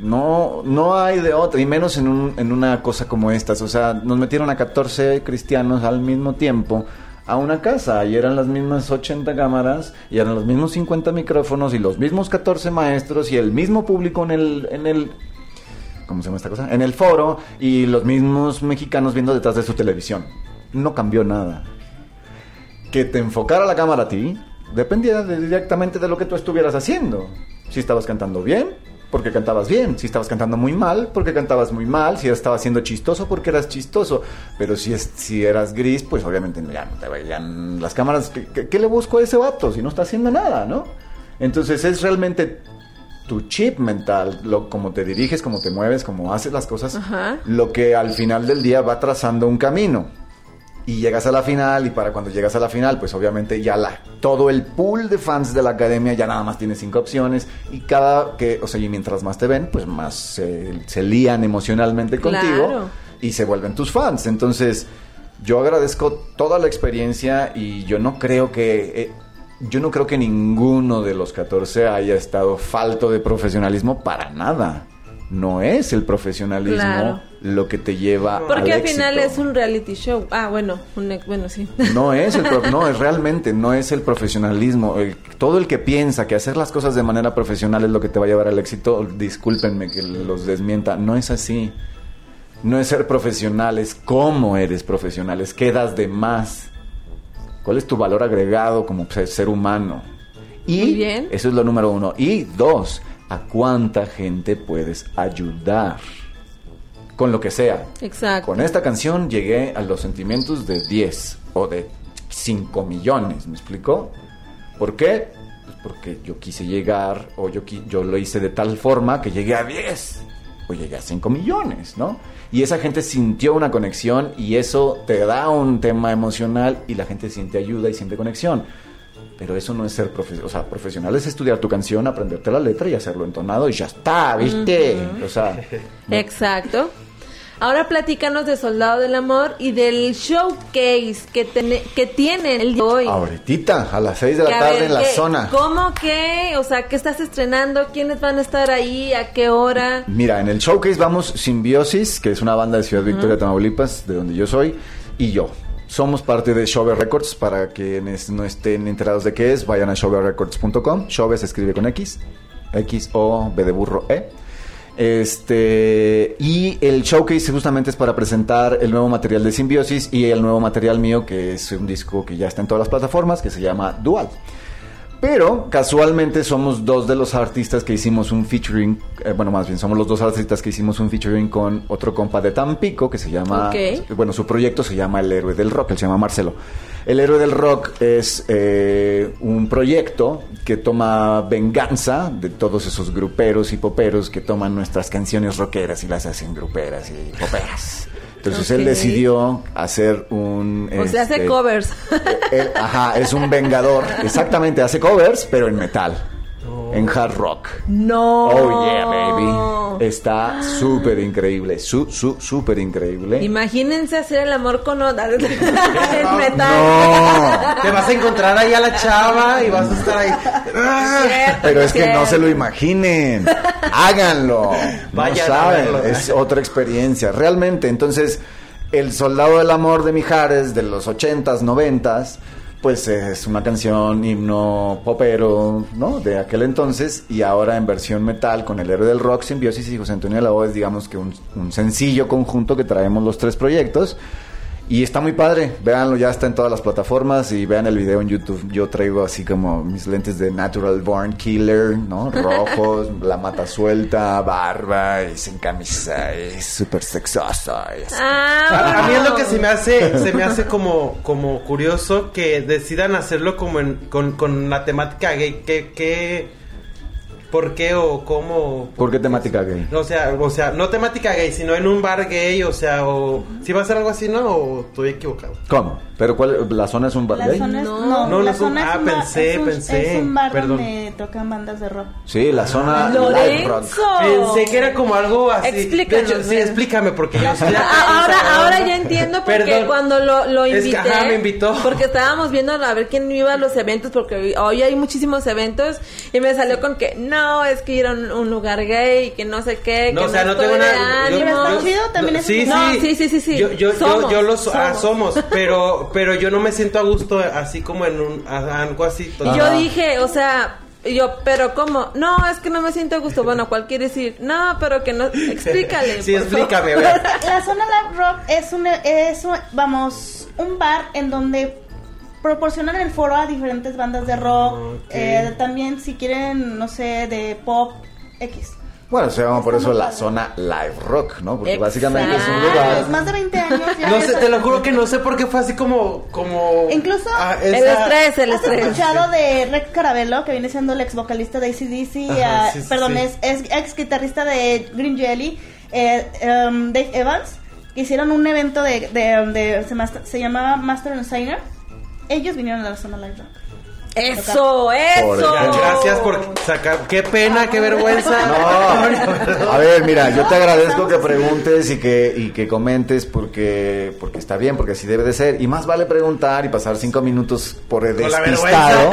No, no hay de otra, y menos en, un- en una cosa como estas. O sea, nos metieron a 14 cristianos al mismo tiempo a una casa y eran las mismas 80 cámaras y eran los mismos 50 micrófonos y los mismos 14 maestros y el mismo público en el, en el ¿cómo se llama esta cosa? En el foro y los mismos mexicanos viendo detrás de su televisión. No cambió nada. Que te enfocara la cámara a ti dependía de- directamente de lo que tú estuvieras haciendo. Si estabas cantando bien, porque cantabas bien. Si estabas cantando muy mal, porque cantabas muy mal. Si estabas siendo chistoso, porque eras chistoso. Pero si, es, si eras gris, pues obviamente ya no te veían las cámaras. ¿Qué, le busco a ese vato si no está haciendo nada, no? Entonces es realmente tu chip mental, lo, como te diriges, cómo te mueves, cómo haces las cosas, Ajá. lo que al final del día va trazando un camino. Y llegas a la final y para cuando llegas a la final, pues obviamente ya la todo el pool de fans de la academia ya nada más tiene cinco opciones y cada que, o sea, y mientras más te ven, pues más se, se lían emocionalmente Claro. contigo y se vuelven tus fans. Entonces, yo agradezco toda la experiencia y yo no creo que eh, yo no creo que ninguno de los 14 haya estado falto de profesionalismo para nada. No es el profesionalismo Claro. lo que te lleva Porque al final es un reality show. Ah, bueno, un, ex- bueno, sí. No es el pro- no es realmente no es el profesionalismo. El- todo el que piensa que hacer las cosas de manera profesional es lo que te va a llevar al éxito, discúlpenme que los desmienta, no es así. No es ser profesional, es cómo eres profesional, es qué das de más. ¿Cuál es tu valor agregado como ser ser humano? Y Muy bien. eso es lo número uno. Y dos, ¿a cuánta gente puedes ayudar? Con lo que sea. Exacto. Con esta canción llegué a los sentimientos de 10 o de 5 millones, ¿me explicó? ¿Por qué? Pues porque yo quise llegar o yo, yo lo hice de tal forma que llegué a 10 o llegué a 5 millones, ¿no? Y esa gente sintió una conexión y eso te da un tema emocional y la gente siente ayuda y siente conexión. Pero eso no es ser profesional. O sea, profesional es estudiar tu canción, aprenderte la letra y hacerlo entonado y ya está, ¿viste? O sea, no- Exacto. Ahora platícanos de Soldado del Amor y del showcase que, tene- que tienen el día de hoy. ahorita, a las 6 de la Que, tarde ver, en la ¿qué- zona. ¿Cómo que? O sea, ¿qué estás estrenando? ¿Quiénes van a estar ahí? ¿A qué hora? Mira, en el showcase vamos Simbiosis, que es una banda de Ciudad Victoria, Tamaulipas, de donde yo soy, y yo. Somos parte de Shove Records, para quienes no estén enterados de qué es, vayan a shoverecords.com. Shove se escribe con X, X O B de burro E. Este y el showcase justamente es para presentar el nuevo material de Simbiosis y el nuevo material mío que es un disco que ya está en todas las plataformas que se llama Dual. Pero casualmente somos dos de los artistas que hicimos un featuring, eh, bueno, más bien somos los dos artistas que hicimos un featuring con otro compa de Tampico que se llama, Ok. bueno, su proyecto se llama El Héroe del Rock, él se llama Marcelo. El Héroe del Rock es eh, un proyecto que toma venganza de todos esos gruperos y poperos que toman nuestras canciones rockeras y las hacen gruperas y poperas. Entonces él decidió hacer un... O sea, hace este, covers. él- ajá, es un vengador. Exactamente, hace covers, pero en metal. En hard rock. no. Oh yeah, baby. Está súper increíble. Su, su, súper increíble. Imagínense hacer el amor con. Es metal. No. Te vas a encontrar ahí a la chava y vas a estar ahí. Cierto, Pero es que no se lo imaginen. Háganlo. Vayan no saben. verlo. Es otra experiencia. Realmente, entonces, el soldado del amor de Mijares de los ochentas, noventas, pues es una canción himno popero, ¿no? De aquel entonces y ahora en versión metal con el héroe del rock, Simbiosis y José Antonio de la O es digamos que un, un sencillo conjunto que traemos los tres proyectos. Y está muy padre, véanlo, ya está en todas las plataformas y vean el video en YouTube. Yo traigo así como mis lentes de Natural Born Killer, ¿no? Rojos, la mata suelta, barba y sin camisa, y súper sexosa. y así. Ah, A, mí es lo que se me hace, se me hace como, como curioso que decidan hacerlo como en, con, con la temática gay. ¿Qué, qué, ¿Por qué o cómo? ¿Por qué temática gay? O sea, o sea, no temática gay, sino en un bar gay, o sea, o si va a ser algo así, ¿no? O estoy equivocado. ¿Cómo? ¿Pero cuál? ¿La zona es un bar La gay? zona es, No. no, No, no la es un- zona ah, una- pensé, es un, pensé, es un bar perdón. donde tocan bandas de rock. Sí, la zona live rock. Lorenzo. Pensé que era como algo así. Explícanos, De hecho, sí, explícame, porque yo acá Ah, ahora, ahora ya entiendo porque Perdón. cuando lo, lo Es que, invité. ajá, me invitó. Porque estábamos viendo a ver quién iba a los eventos, porque hoy hay muchísimos eventos. Y me salió con que no, es que ir a un, un lugar gay, que no sé qué. No, que o sea, no estoy tengo de nada. ánimo. Pero está chido también es sí, No, sí, sí, sí, sí, sí. Yo, yo, yo, Somos, yo los ah, somos. pero, pero yo no me siento a gusto así como en un algo así. Total. yo dije, o sea, y yo, pero ¿cómo? No, es que no me siento a gusto. Bueno, ¿cuál quiere decir? No, pero que no. Explícale. Sí, explícame, a ver. La zona live rock es un, es un- vamos, un bar en donde proporcionan el foro a diferentes bandas de rock. Ok. eh, también si quieren, no sé, de pop X. Bueno, se llama por eso la zona live rock, ¿no? Porque Exacto. básicamente es un Ah, lugar... pues más de 20 años ya. No es- sé, te lo juro que no sé por qué fue así como, como. Incluso Ah, El esa- estrés, el ¿Has estrés. escuchado de Rick Carabello, que viene siendo el ex vocalista de ACDC? Ajá, ah, sí, sí, perdón, sí. es, es ex guitarrista de Green Jelly, eh, um, Dave Evans, que hicieron un evento de, de, de- se, mas- se llamaba Master and Designer. Ellos vinieron a la zona live rock. Eso, eso. Gracias por sacar. Qué pena, qué vergüenza. No, a ver, mira, yo te agradezco que preguntes y que, y que comentes porque, porque está bien, porque así debe de ser. Y más vale preguntar y pasar cinco minutos por despistado.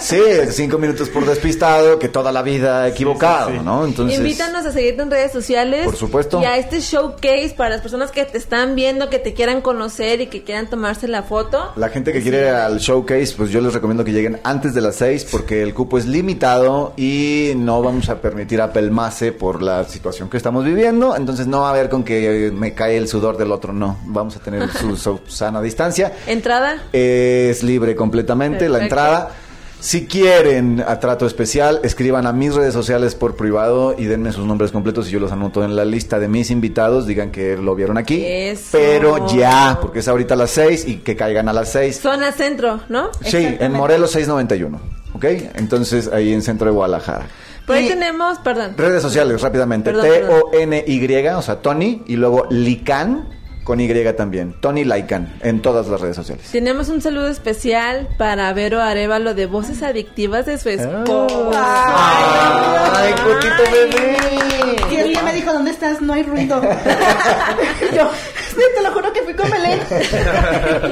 Sí, cinco minutos por despistado que toda la vida equivocado, sí, sí. ¿no? Entonces, Invítanos a seguirte en redes sociales. Por supuesto. Y a este showcase para las personas que te están viendo, que te quieran conocer y que quieran tomarse la foto. La gente que quiere ir al showcase, pues yo les recomiendo que lleguen antes de las 6 porque el cupo es limitado y no vamos a permitir apelmase por la situación que estamos viviendo. Entonces no va a haber con que eh, me cae el sudor del otro, no. Vamos a tener su, su sana distancia. Entrada. Es libre completamente la entrada. Si quieren a trato especial, escriban a mis redes sociales por privado y denme sus nombres completos y yo los anoto en la lista de mis invitados. Digan que lo vieron aquí. Eso. Pero ya, porque es ahorita a las 6 y que caigan a las 6. Zona centro, ¿no? Sí, en. Morelos 691. ¿Ok? Entonces ahí en centro de Guadalajara. Por ahí tenemos, perdón. Redes sociales, rápidamente. T-O-N-Y, o sea, Tony, y luego Lican con Y también. Tony Laikan en todas las redes sociales. Tenemos un saludo especial para Vero Arevalo de Voces Adictivas de su esposa. ¡Ay, bebé! Y el día me dijo, ¿dónde estás? No hay ruido. Yo, sí, te lo juro que fui con Belén.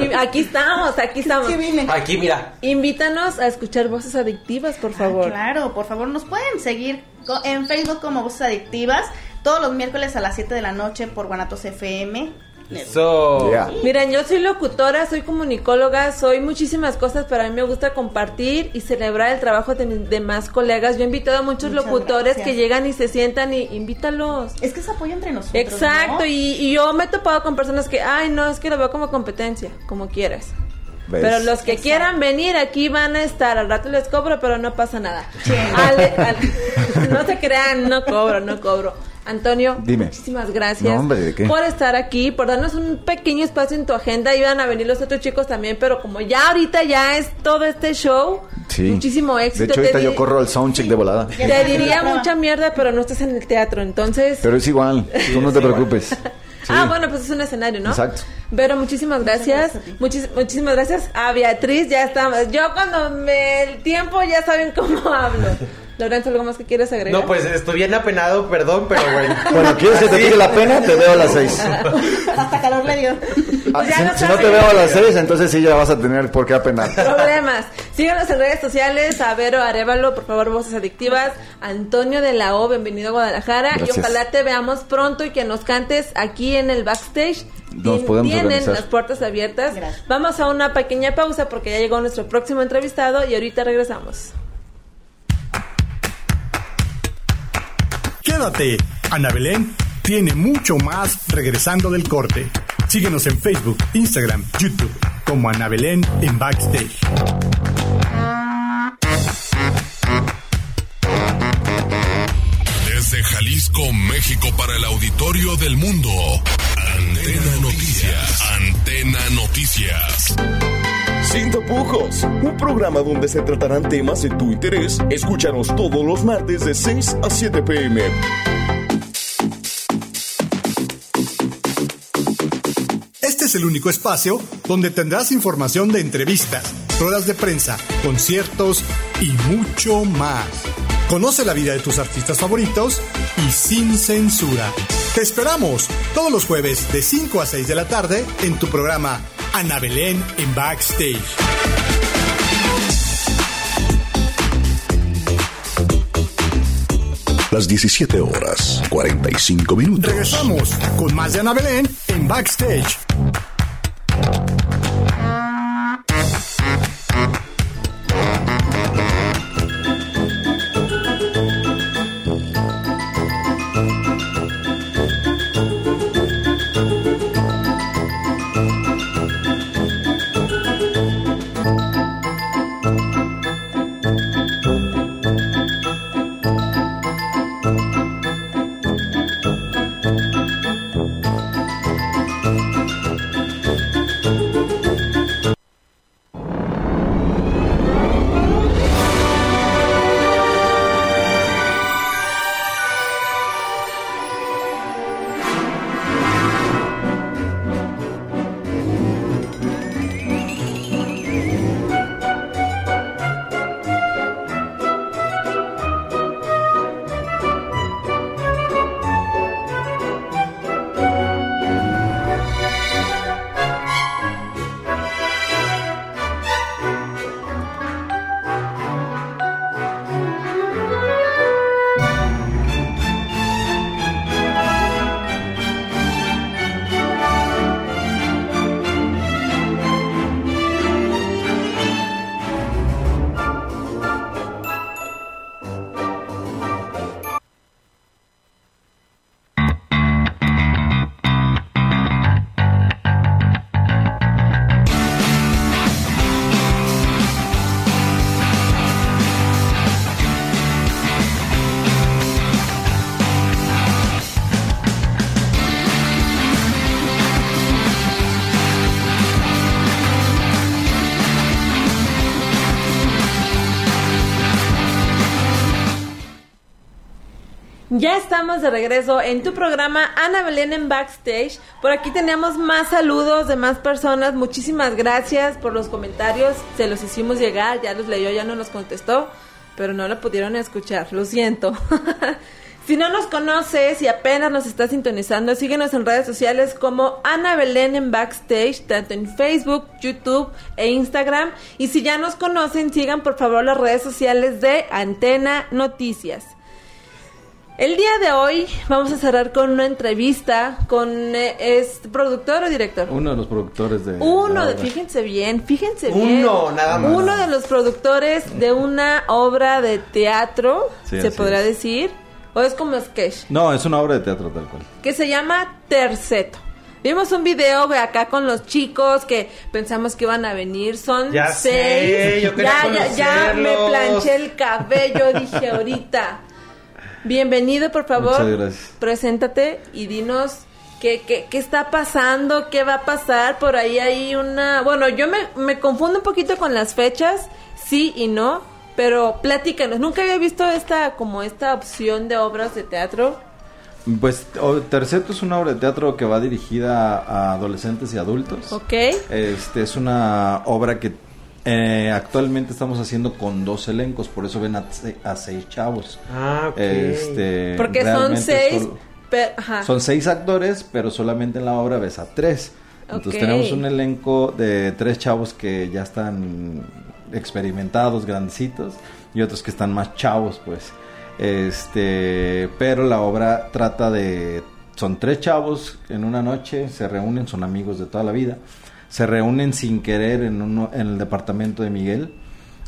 Y aquí estamos, aquí estamos. Sí vine. Aquí, mira. Invítanos a escuchar Voces Adictivas, por favor. Ah, claro, por favor, nos pueden seguir en Facebook como Voces Adictivas todos los miércoles a las 7 de la noche por Guanatos FM. Eso. Ya. Miren, yo soy locutora, soy comunicóloga, soy muchísimas cosas, pero a mí me gusta compartir y celebrar el trabajo de mis demás colegas. Yo he invitado a muchos Muchas locutores gracias. que llegan y se sientan y invítalos. Es que es apoyo entre nosotros. Exacto, ¿no? y, y yo me he topado con personas que, ay, no, es que lo veo como competencia, como quieras. ¿Ves? Pero los que quieran venir aquí van a estar, al rato les cobro, pero no pasa nada. Ale- no se crean, no cobro, no cobro. Antonio, Dime. muchísimas gracias No, hombre, ¿de qué? por estar aquí, por darnos un pequeño espacio en tu agenda. Iban a venir los otros chicos también, pero como ya ahorita ya es todo este show, Sí. muchísimo éxito. De hecho, ahorita yo corro al soundcheck de volada. Te diría mucha mierda, pero no estás en el teatro, entonces... Pero es igual, tú no te preocupes. Sí. Ah, bueno, pues es un escenario, ¿no? Exacto. Pero muchísimas gracias. gracias. Muchis- muchísimas gracias a Beatriz. Ya estamos. Yo cuando me el tiempo ya saben cómo hablo. Lorenzo, ¿algo más que quieres agregar? No, pues estoy bien apenado, perdón, pero bueno. Bueno, ¿quieres que te quite la pena? Te veo a las seis. Hasta calor le dio. Ah, si, no te veo a las seis, entonces sí ya vas a tener por qué apenar. problemas. Síganos en redes sociales, a Vero Arevalo, por favor, Voces Adictivas, Antonio de la O, bienvenido a Guadalajara, Gracias. y ojalá te veamos pronto y que nos cantes aquí en el backstage. Nos podemos Tienen organizar. las puertas abiertas. Gracias. Vamos a una pequeña pausa porque ya llegó nuestro próximo entrevistado y ahorita regresamos. Quédate. Ana Belén tiene mucho más regresando del corte. Síguenos en Facebook, Instagram, YouTube como Ana Belén en Backstage. Desde Jalisco, México, para el auditorio del mundo. Antena Noticias. Antena Noticias. Sin tapujos, un programa donde se tratarán temas de tu interés. Escúchanos todos los martes de 6 a 7 pm. Este es el único espacio donde tendrás información de entrevistas, ruedas de prensa, conciertos y mucho más. Conoce la vida de tus artistas favoritos y sin censura. Te esperamos todos los jueves de 5 a 6 de la tarde en tu programa Ana Belén en Backstage. Las 17 horas, 45 minutos. Regresamos con más de Ana Belén en Backstage. Ya estamos de regreso en tu programa Ana Belén en Backstage. Por aquí tenemos más saludos de más personas. Muchísimas gracias por los comentarios. Se los hicimos llegar, ya los leyó, ya no nos contestó, pero no lo pudieron escuchar. Lo siento. si no nos conoces y apenas nos estás sintonizando, síguenos en redes sociales como Ana Belén en Backstage, tanto en Facebook, YouTube e Instagram. Y si ya nos conocen, sigan por favor las redes sociales de Antena Noticias. El día de hoy vamos a cerrar con una entrevista con eh, es productor o director. Uno de los productores de. Uno de, fíjense bien, fíjense bien. Uno, nada más. Uno de los productores de una obra de teatro, Sí, se así podrá es. decir, o es como sketch, No, es una obra de teatro tal cual. que se llama Terceto. Vimos un video de acá con los chicos que pensamos que iban a venir, son Ya seis. sé, yo quería ya, ya, ya me conocerlos. planché el cabello, dije ahorita. Bienvenido, por favor. Muchas gracias. Preséntate y dinos qué, qué, qué está pasando, qué va a pasar. Por ahí hay una... Bueno, yo me, me confundo un poquito con las fechas, sí y no, pero platícanos. Nunca había visto esta como esta opción de obras de teatro. Pues Terceto es una obra de teatro que va dirigida a adolescentes y adultos. ¿Ok? Este es una obra que Eh, actualmente estamos haciendo con dos elencos, por eso ven a, se- a seis chavos. Ah, ok. Este, Porque son seis. solo- pe- ajá. son seis actores, pero solamente en la obra ves a tres. Entonces tenemos un elenco de tres chavos que ya están experimentados, grandecitos, y otros que están más chavos, pues. Este, pero la obra trata de son tres chavos en una noche, se reúnen, son amigos de toda la vida, se reúnen sin querer en uno, en el departamento de Miguel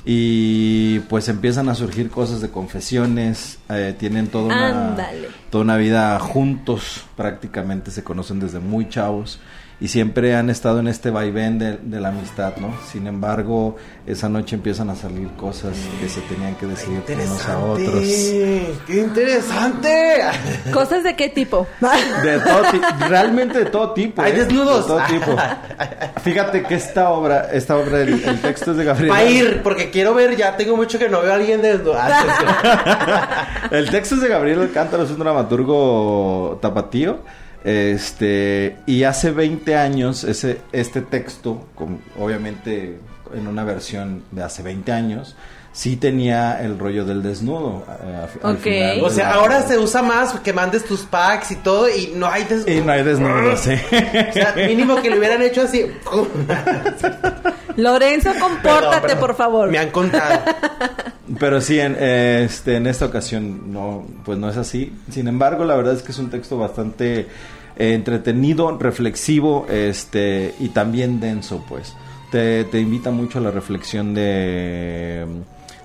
y pues empiezan a surgir cosas de confesiones, eh, tienen toda una toda una vida juntos, prácticamente se conocen desde muy chavos y siempre han estado en este vaivén de, de la amistad, ¿no? Sin embargo, esa noche empiezan a salir cosas que se tenían que decir unos a otros. ¡Qué interesante! ¿Cosas de qué tipo? De todo tipo, realmente de todo tipo. Hay ¿eh? desnudos. De todo tipo. Fíjate que esta obra, esta obra, el, el texto es de Gabriel. Va a ir, porque quiero ver, ya tengo mucho que no veo a alguien desnudo. Ah, El texto es de Gabriel Alcántara, es un dramaturgo tapatío. Este, y hace 20 años ese, este texto, con- obviamente en una versión de hace 20 años, sí tenía el rollo del desnudo. eh, a- al Ok. final O sea, la- ahora se usa más que mandes tus packs y todo y no hay desnudo. Y no hay desnudo, sí. O sea, mínimo que lo hubieran hecho así. Lorenzo, compórtate, Perdón, perdón. por favor. Me han contado. Pero sí, en, eh, este, en esta ocasión no, pues no es así. Sin embargo, la verdad es que es un texto bastante eh, entretenido, reflexivo, este, y también denso, pues. Te, te invita mucho a la reflexión de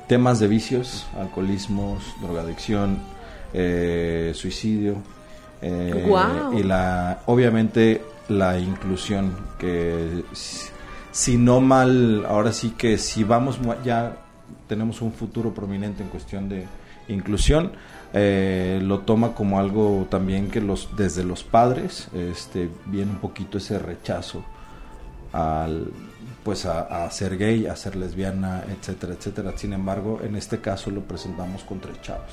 temas de vicios, alcoholismos, drogadicción, eh, suicidio. eh. Y la, obviamente, la inclusión, que si, no mal, ahora sí que si vamos ya tenemos un futuro prominente en cuestión de inclusión, eh, lo toma como algo también que los desde los padres este viene un poquito ese rechazo al pues a, a ser gay, a ser lesbiana, etcétera, etcétera. Sin embargo, en este caso lo presentamos con tres chavos.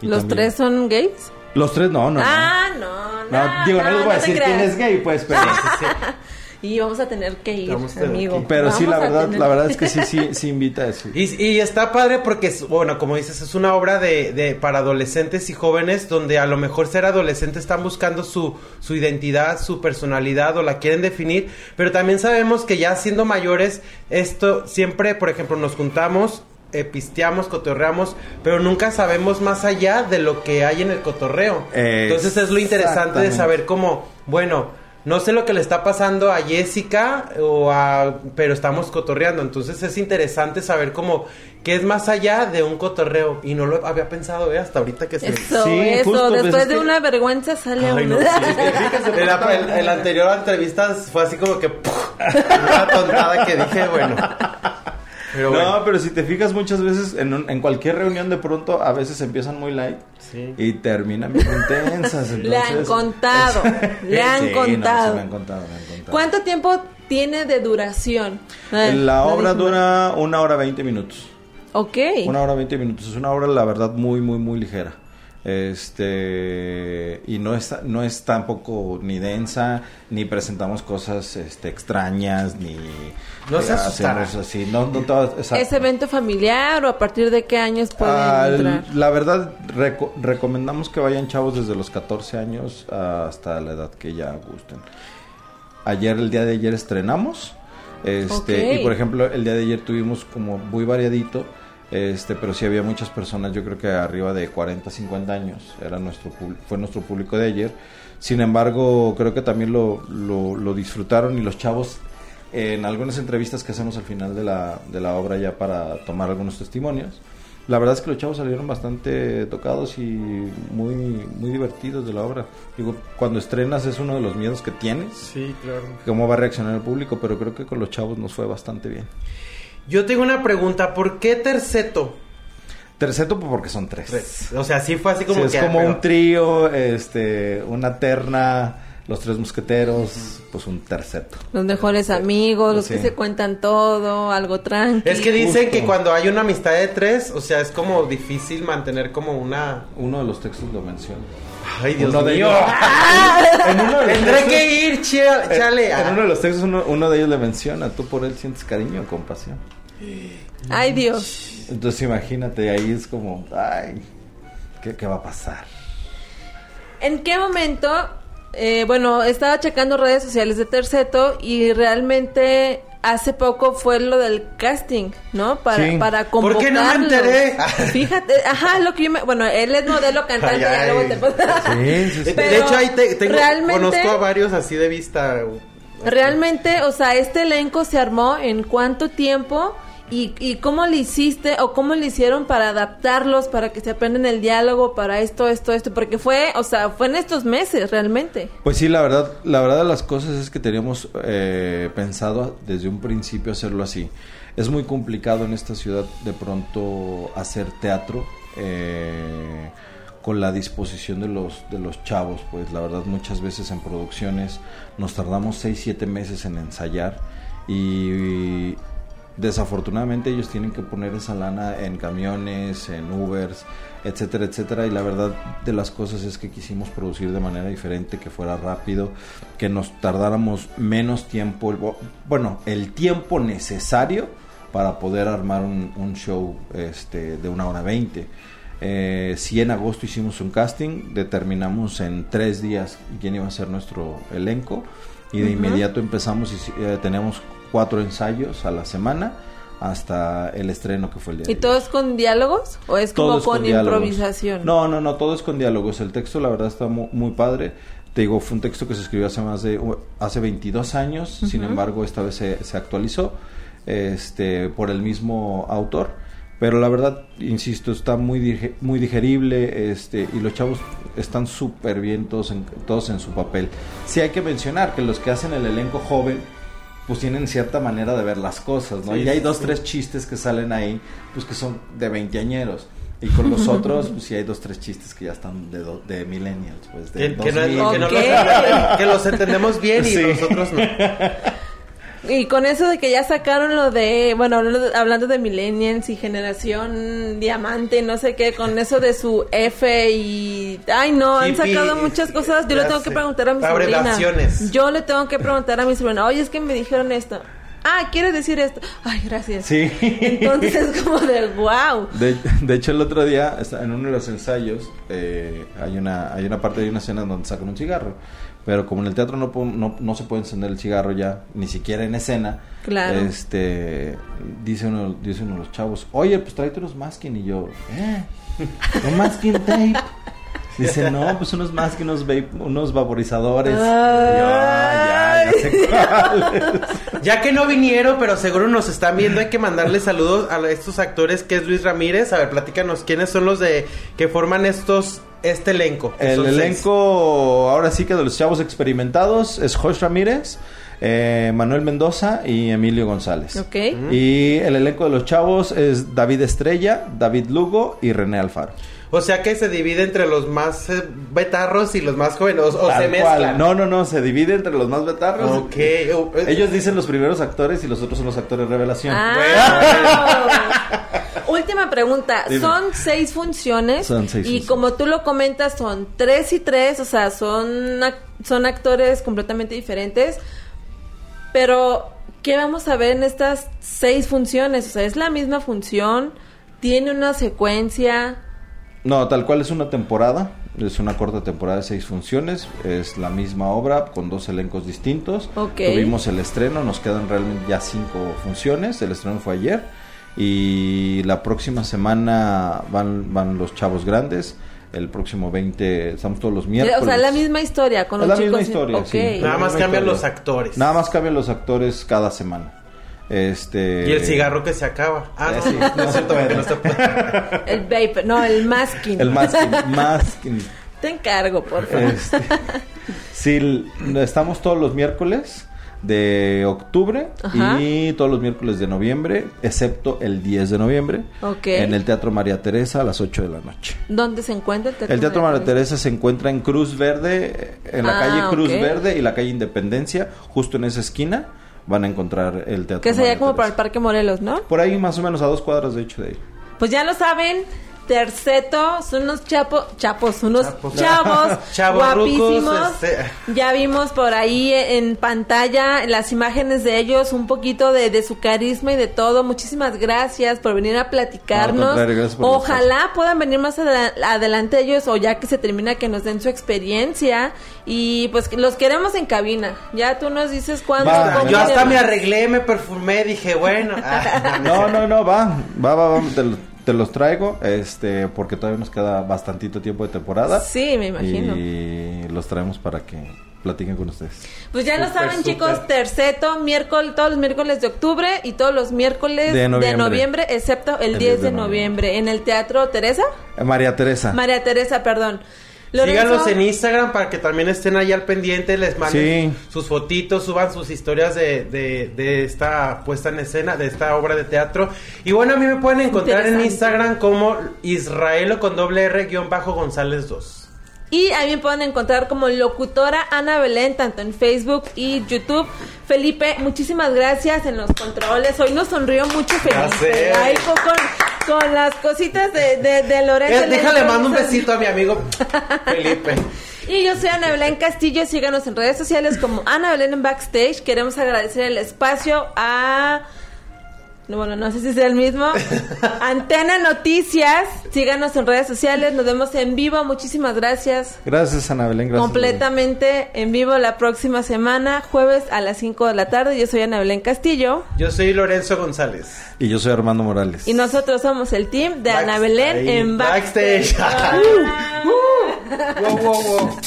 Y ¿Los también- tres son gays? Los tres no, no. no. ah, no, no. No, digo, no, les voy a decir quién es gay, pues, pero, Y vamos a tener que ir, Vamos amigo. que ir. pero sí, la verdad, tener- la verdad es que sí, sí, sí invita a eso. Y, y está padre porque, es, bueno, como dices, es una obra de, de para adolescentes y jóvenes donde a lo mejor ser adolescente están buscando su, su identidad, su personalidad o la quieren definir, pero también sabemos que ya siendo mayores, esto siempre, por ejemplo, nos juntamos, eh, pisteamos, cotorreamos, pero nunca sabemos más allá de lo que hay en el cotorreo. Entonces es lo interesante de saber cómo, bueno, no sé lo que le está pasando a Jessica o a pero estamos cotorreando, entonces es interesante saber cómo que es más allá de un cotorreo y no lo había pensado, ¿eh? hasta ahorita que se Eso, Sí, eso. justo, pues, Después es de que- una vergüenza sale Ay, uno. no, sí. En la, en- en la anterior entrevista fue así como que una tontada que dije, bueno. Pero bueno. No, pero si te fijas muchas veces en, un- en cualquier reunión de pronto a veces empiezan muy light Sí. y terminan bien intensas. Le han entonces- contado, le han Sí, no, contado. sí, me han contado, me han contado. ¿Cuánto tiempo tiene de duración? La obra dura una hora veinte minutos. Ok. Una hora veinte minutos. Es una obra, la verdad, muy, muy, muy ligera. Este y no es no es tampoco ni densa ni presentamos cosas este extrañas ni No se hacemos así no no todo- exacto. ¿Es evento familiar o a partir de qué años pueden Ah, entrar? la verdad reco- recomendamos que vayan chavos desde los 14 años hasta la edad que ya gusten. Ayer el día de ayer estrenamos este y por ejemplo el día de ayer tuvimos como muy variadito este pero sí había muchas personas yo creo que arriba de 40 50 años era nuestro fue nuestro público de ayer. Sin embargo creo que también lo, lo, lo disfrutaron y los chavos en algunas entrevistas que hacemos al final de la, de la obra ya para tomar algunos testimonios la verdad es que los chavos salieron bastante tocados y muy muy divertidos de la obra. Digo cuando estrenas es uno de los miedos que tienes Sí, claro. cómo va a reaccionar el público pero creo que con los chavos nos fue bastante bien Yo tengo una pregunta, ¿por qué terceto? terceto pues, porque son tres, O sea, sí fue así como Sí, es que como pero- un trío este una terna los tres mosqueteros pues un terceto Los mejores amigos, los que se cuentan todo, algo tranqui. Es que dicen Justo. que cuando hay una amistad de tres, o sea, es como difícil mantener como una... uno de los textos lo menciona Ay, Dios Uno de mío. ellos- en uno de los Tendré textos- que ir, chale. En uno de los textos uno, uno de ellos le menciona, tú por él sientes cariño o compasión. Ay, Dios. Entonces imagínate, ahí es como, ay, ¿qué, qué va a pasar? ¿En qué momento? eh, bueno, estaba checando redes sociales de Terceto y realmente hace poco fue lo del casting, ¿no? Para, Sí. para ¿Por qué no me enteré? Fíjate, ajá, lo que yo me... Bueno, él es modelo cantante, Ay, ya ay. luego te De- Pero hecho, ahí te- tengo, realmente- conozco a varios así de vista. Realmente, o sea, este elenco se armó en cuánto tiempo y, y cómo le hiciste o cómo le hicieron para adaptarlos, para que se aprendan el diálogo, para esto, esto, esto, porque fue, o sea, fue en estos meses realmente. Pues sí, la verdad, la verdad de las cosas es que teníamos eh, pensado desde un principio hacerlo así. Es muy complicado en esta ciudad de pronto hacer teatro eh, con la disposición de los de los chavos. Pues la verdad muchas veces en producciones nos tardamos 6, 7 meses en ensayar y, desafortunadamente ellos tienen que poner esa lana en camiones, en Ubers, etcétera, etcétera. Y la verdad de las cosas es que quisimos producir de manera diferente, que fuera rápido, que nos tardáramos menos tiempo, bueno, el tiempo necesario para poder armar un, un show este, de una hora veinte. Eh, si en agosto hicimos un casting, determinamos en tres días quién iba a ser nuestro elenco y de inmediato empezamos y eh, teníamos cuatro ensayos a la semana hasta el estreno que fue el día ¿Y todo es con diálogos o es como es con, improvisación? No, no, no, todo es con diálogos. El texto, la verdad, está mu- muy, padre. Te digo, fue un texto que se escribió hace más de hace 22 años. Sin embargo, esta vez se, se actualizó este, por el mismo autor. Pero la verdad, insisto, está muy, muy digerible este, y los chavos están súper bien todos en, todos en su papel. Sí hay que mencionar que los que hacen el elenco joven pues tienen cierta manera de ver las cosas, ¿no? Sí, y hay dos, sí. tres chistes que salen ahí, pues que son de veinteañeros. Y con los otros, pues sí hay dos, tres chistes que ya están de, do- de millennials, pues de Que, que no- 2000. que no los, que los entendemos bien y Sí. nosotros no. Y con eso de que ya sacaron lo de, bueno, hablando de, hablando de millennials y generación diamante, no sé qué, con eso de su F y... Ay, no, han sacado muchas cosas. Yo le tengo que preguntar a mi sobrina. Yo le tengo que preguntar a mi sobrina, oye, es que me dijeron esto. Ah, ¿quieres decir esto? Ay, gracias. Sí. Entonces es como de, wow. De, de hecho, el otro día, en uno de los ensayos, eh, hay, una, hay una parte de una escena donde sacan un cigarro. Pero como en el teatro no, no, no se puede encender el cigarro ya, ni siquiera en escena, Claro. este dice uno, dice uno de los chavos, oye, pues tráete unos masking. Y yo, ¿eh? ¿Un masking tape? Dice, no, pues unos masking, unos, vape- unos vaporizadores. Y yo, "Ah, ya, ya sé cuáles". Ya que no vinieron, pero seguro nos están viendo, hay que mandarle saludos a estos actores que es Luis Ramírez. A ver, platícanos, ¿quiénes son los de que forman estos este elenco? El seis. elenco, ahora sí que de los chavos experimentados, es Josh Ramírez, eh, Manuel Mendoza y Emilio González. Ok. Y el elenco de los chavos es David Estrella, David Lugo y René Alfaro. O sea que se divide entre los más eh, betarros y los más jóvenes, o, se mezclan. No, no, no, se divide entre los más betarros. Ok. eh, Ellos dicen los primeros actores y los otros son los actores revelación. Ah. Última pregunta. Dime. Son seis funciones. Son seis y funciones. como tú lo comentas, son tres y tres. O sea, son, son actores completamente diferentes. Pero, ¿qué vamos a ver en estas seis funciones? O sea, es la misma función. Tiene una secuencia. No, tal cual es una temporada. Es una corta temporada de seis funciones. Es la misma obra con dos elencos distintos. Ok. Tuvimos el estreno. Nos quedan realmente ya cinco funciones. El estreno fue ayer. Y la próxima semana van, van los chavos grandes. El próximo 20, estamos todos los miércoles. O sea, la misma historia con Es los la misma historia, sí. Nada más cambian historia. los actores. Nada más cambian los actores cada semana. Este... Y el cigarro que se acaba. Ah, Eh, no, sí. no es cierto, porque no está- El vapor. No, el masking. El masking. masking. Te encargo, por favor. Este, sí, estamos todos los miércoles de octubre Ajá. y todos los miércoles de noviembre, excepto el 10 de noviembre, Ok. en el Teatro María Teresa a las 8 de la noche. ¿Dónde se encuentra el teatro? El Teatro María Teresa? Teresa se encuentra en Cruz Verde, en la Ah, calle Cruz. Verde y la calle Independencia, justo en esa esquina van a encontrar el Teatro Que sería María como para el Teresa. Parque Morelos, ¿no? Por ahí más o menos a dos cuadras de hecho de ahí. Pues ya lo saben. Terceto, son unos chapo, chapos, unos Chapos. chavos guapísimos. este. Ya vimos por ahí en pantalla las imágenes de ellos, un poquito de, de su carisma y de todo. Muchísimas gracias por venir a No, platicarnos. Ojalá puedan venir más adela- adelante ellos o ya que se termina que nos den su experiencia y pues los queremos en cabina. Ya tú nos dices cuándo. Va, Yo hasta me arreglé, me perfumé, dije, bueno. ah, No, no, no, va, va, va, va, te, lo- te los traigo, este, porque todavía nos queda bastantito tiempo de temporada. Sí, me imagino. Y los traemos para que platiquen con ustedes. Pues ya lo saben, chicos, terceto, miércoles, todos los miércoles de octubre y todos los miércoles De de noviembre, excepto el, 10 de noviembre, en el Teatro Teresa. Eh, María Teresa. María Teresa, perdón. Lorenzo, Síganlos en Instagram para que también estén ahí al pendiente, les manden Sí. sus fotitos, suban sus historias de, de, de esta puesta en escena, de esta obra de teatro. Y bueno, a mí me pueden encontrar en. Instagram como Israelo con doble R guion bajo González 2. Y ahí me pueden encontrar como locutora Ana Belén, tanto en Facebook y YouTube. Felipe, muchísimas gracias en los controles. Hoy nos sonrió mucho Felipe. Ahí con, con, las cositas de, de, de Lorenzo. Eh, déjale, Le- mando un besito a mi amigo Felipe. Y yo soy Ana Belén Castillo, síganos en redes sociales como Ana Belén en Backstage. Queremos agradecer el espacio a... No, bueno, no sé si sea el mismo. Antena Noticias, síganos en redes sociales, nos vemos en vivo, muchísimas gracias. Gracias, Ana Belén. Gracias. Completamente en vivo la próxima semana, jueves a las 5 de la tarde. Yo soy Ana Belén Castillo Yo soy Lorenzo González. Y yo soy Armando Morales. y nosotros somos el team de Ana Belén ahí, en Backstage. Backstage. Wow, wow, wow.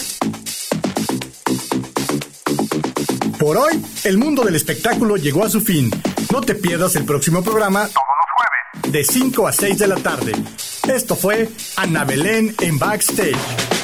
Por hoy, el mundo del espectáculo llegó a su fin. No te pierdas el próximo programa todos los jueves de 5 a 6 de la tarde. Esto fue Ana Belén en Backstage.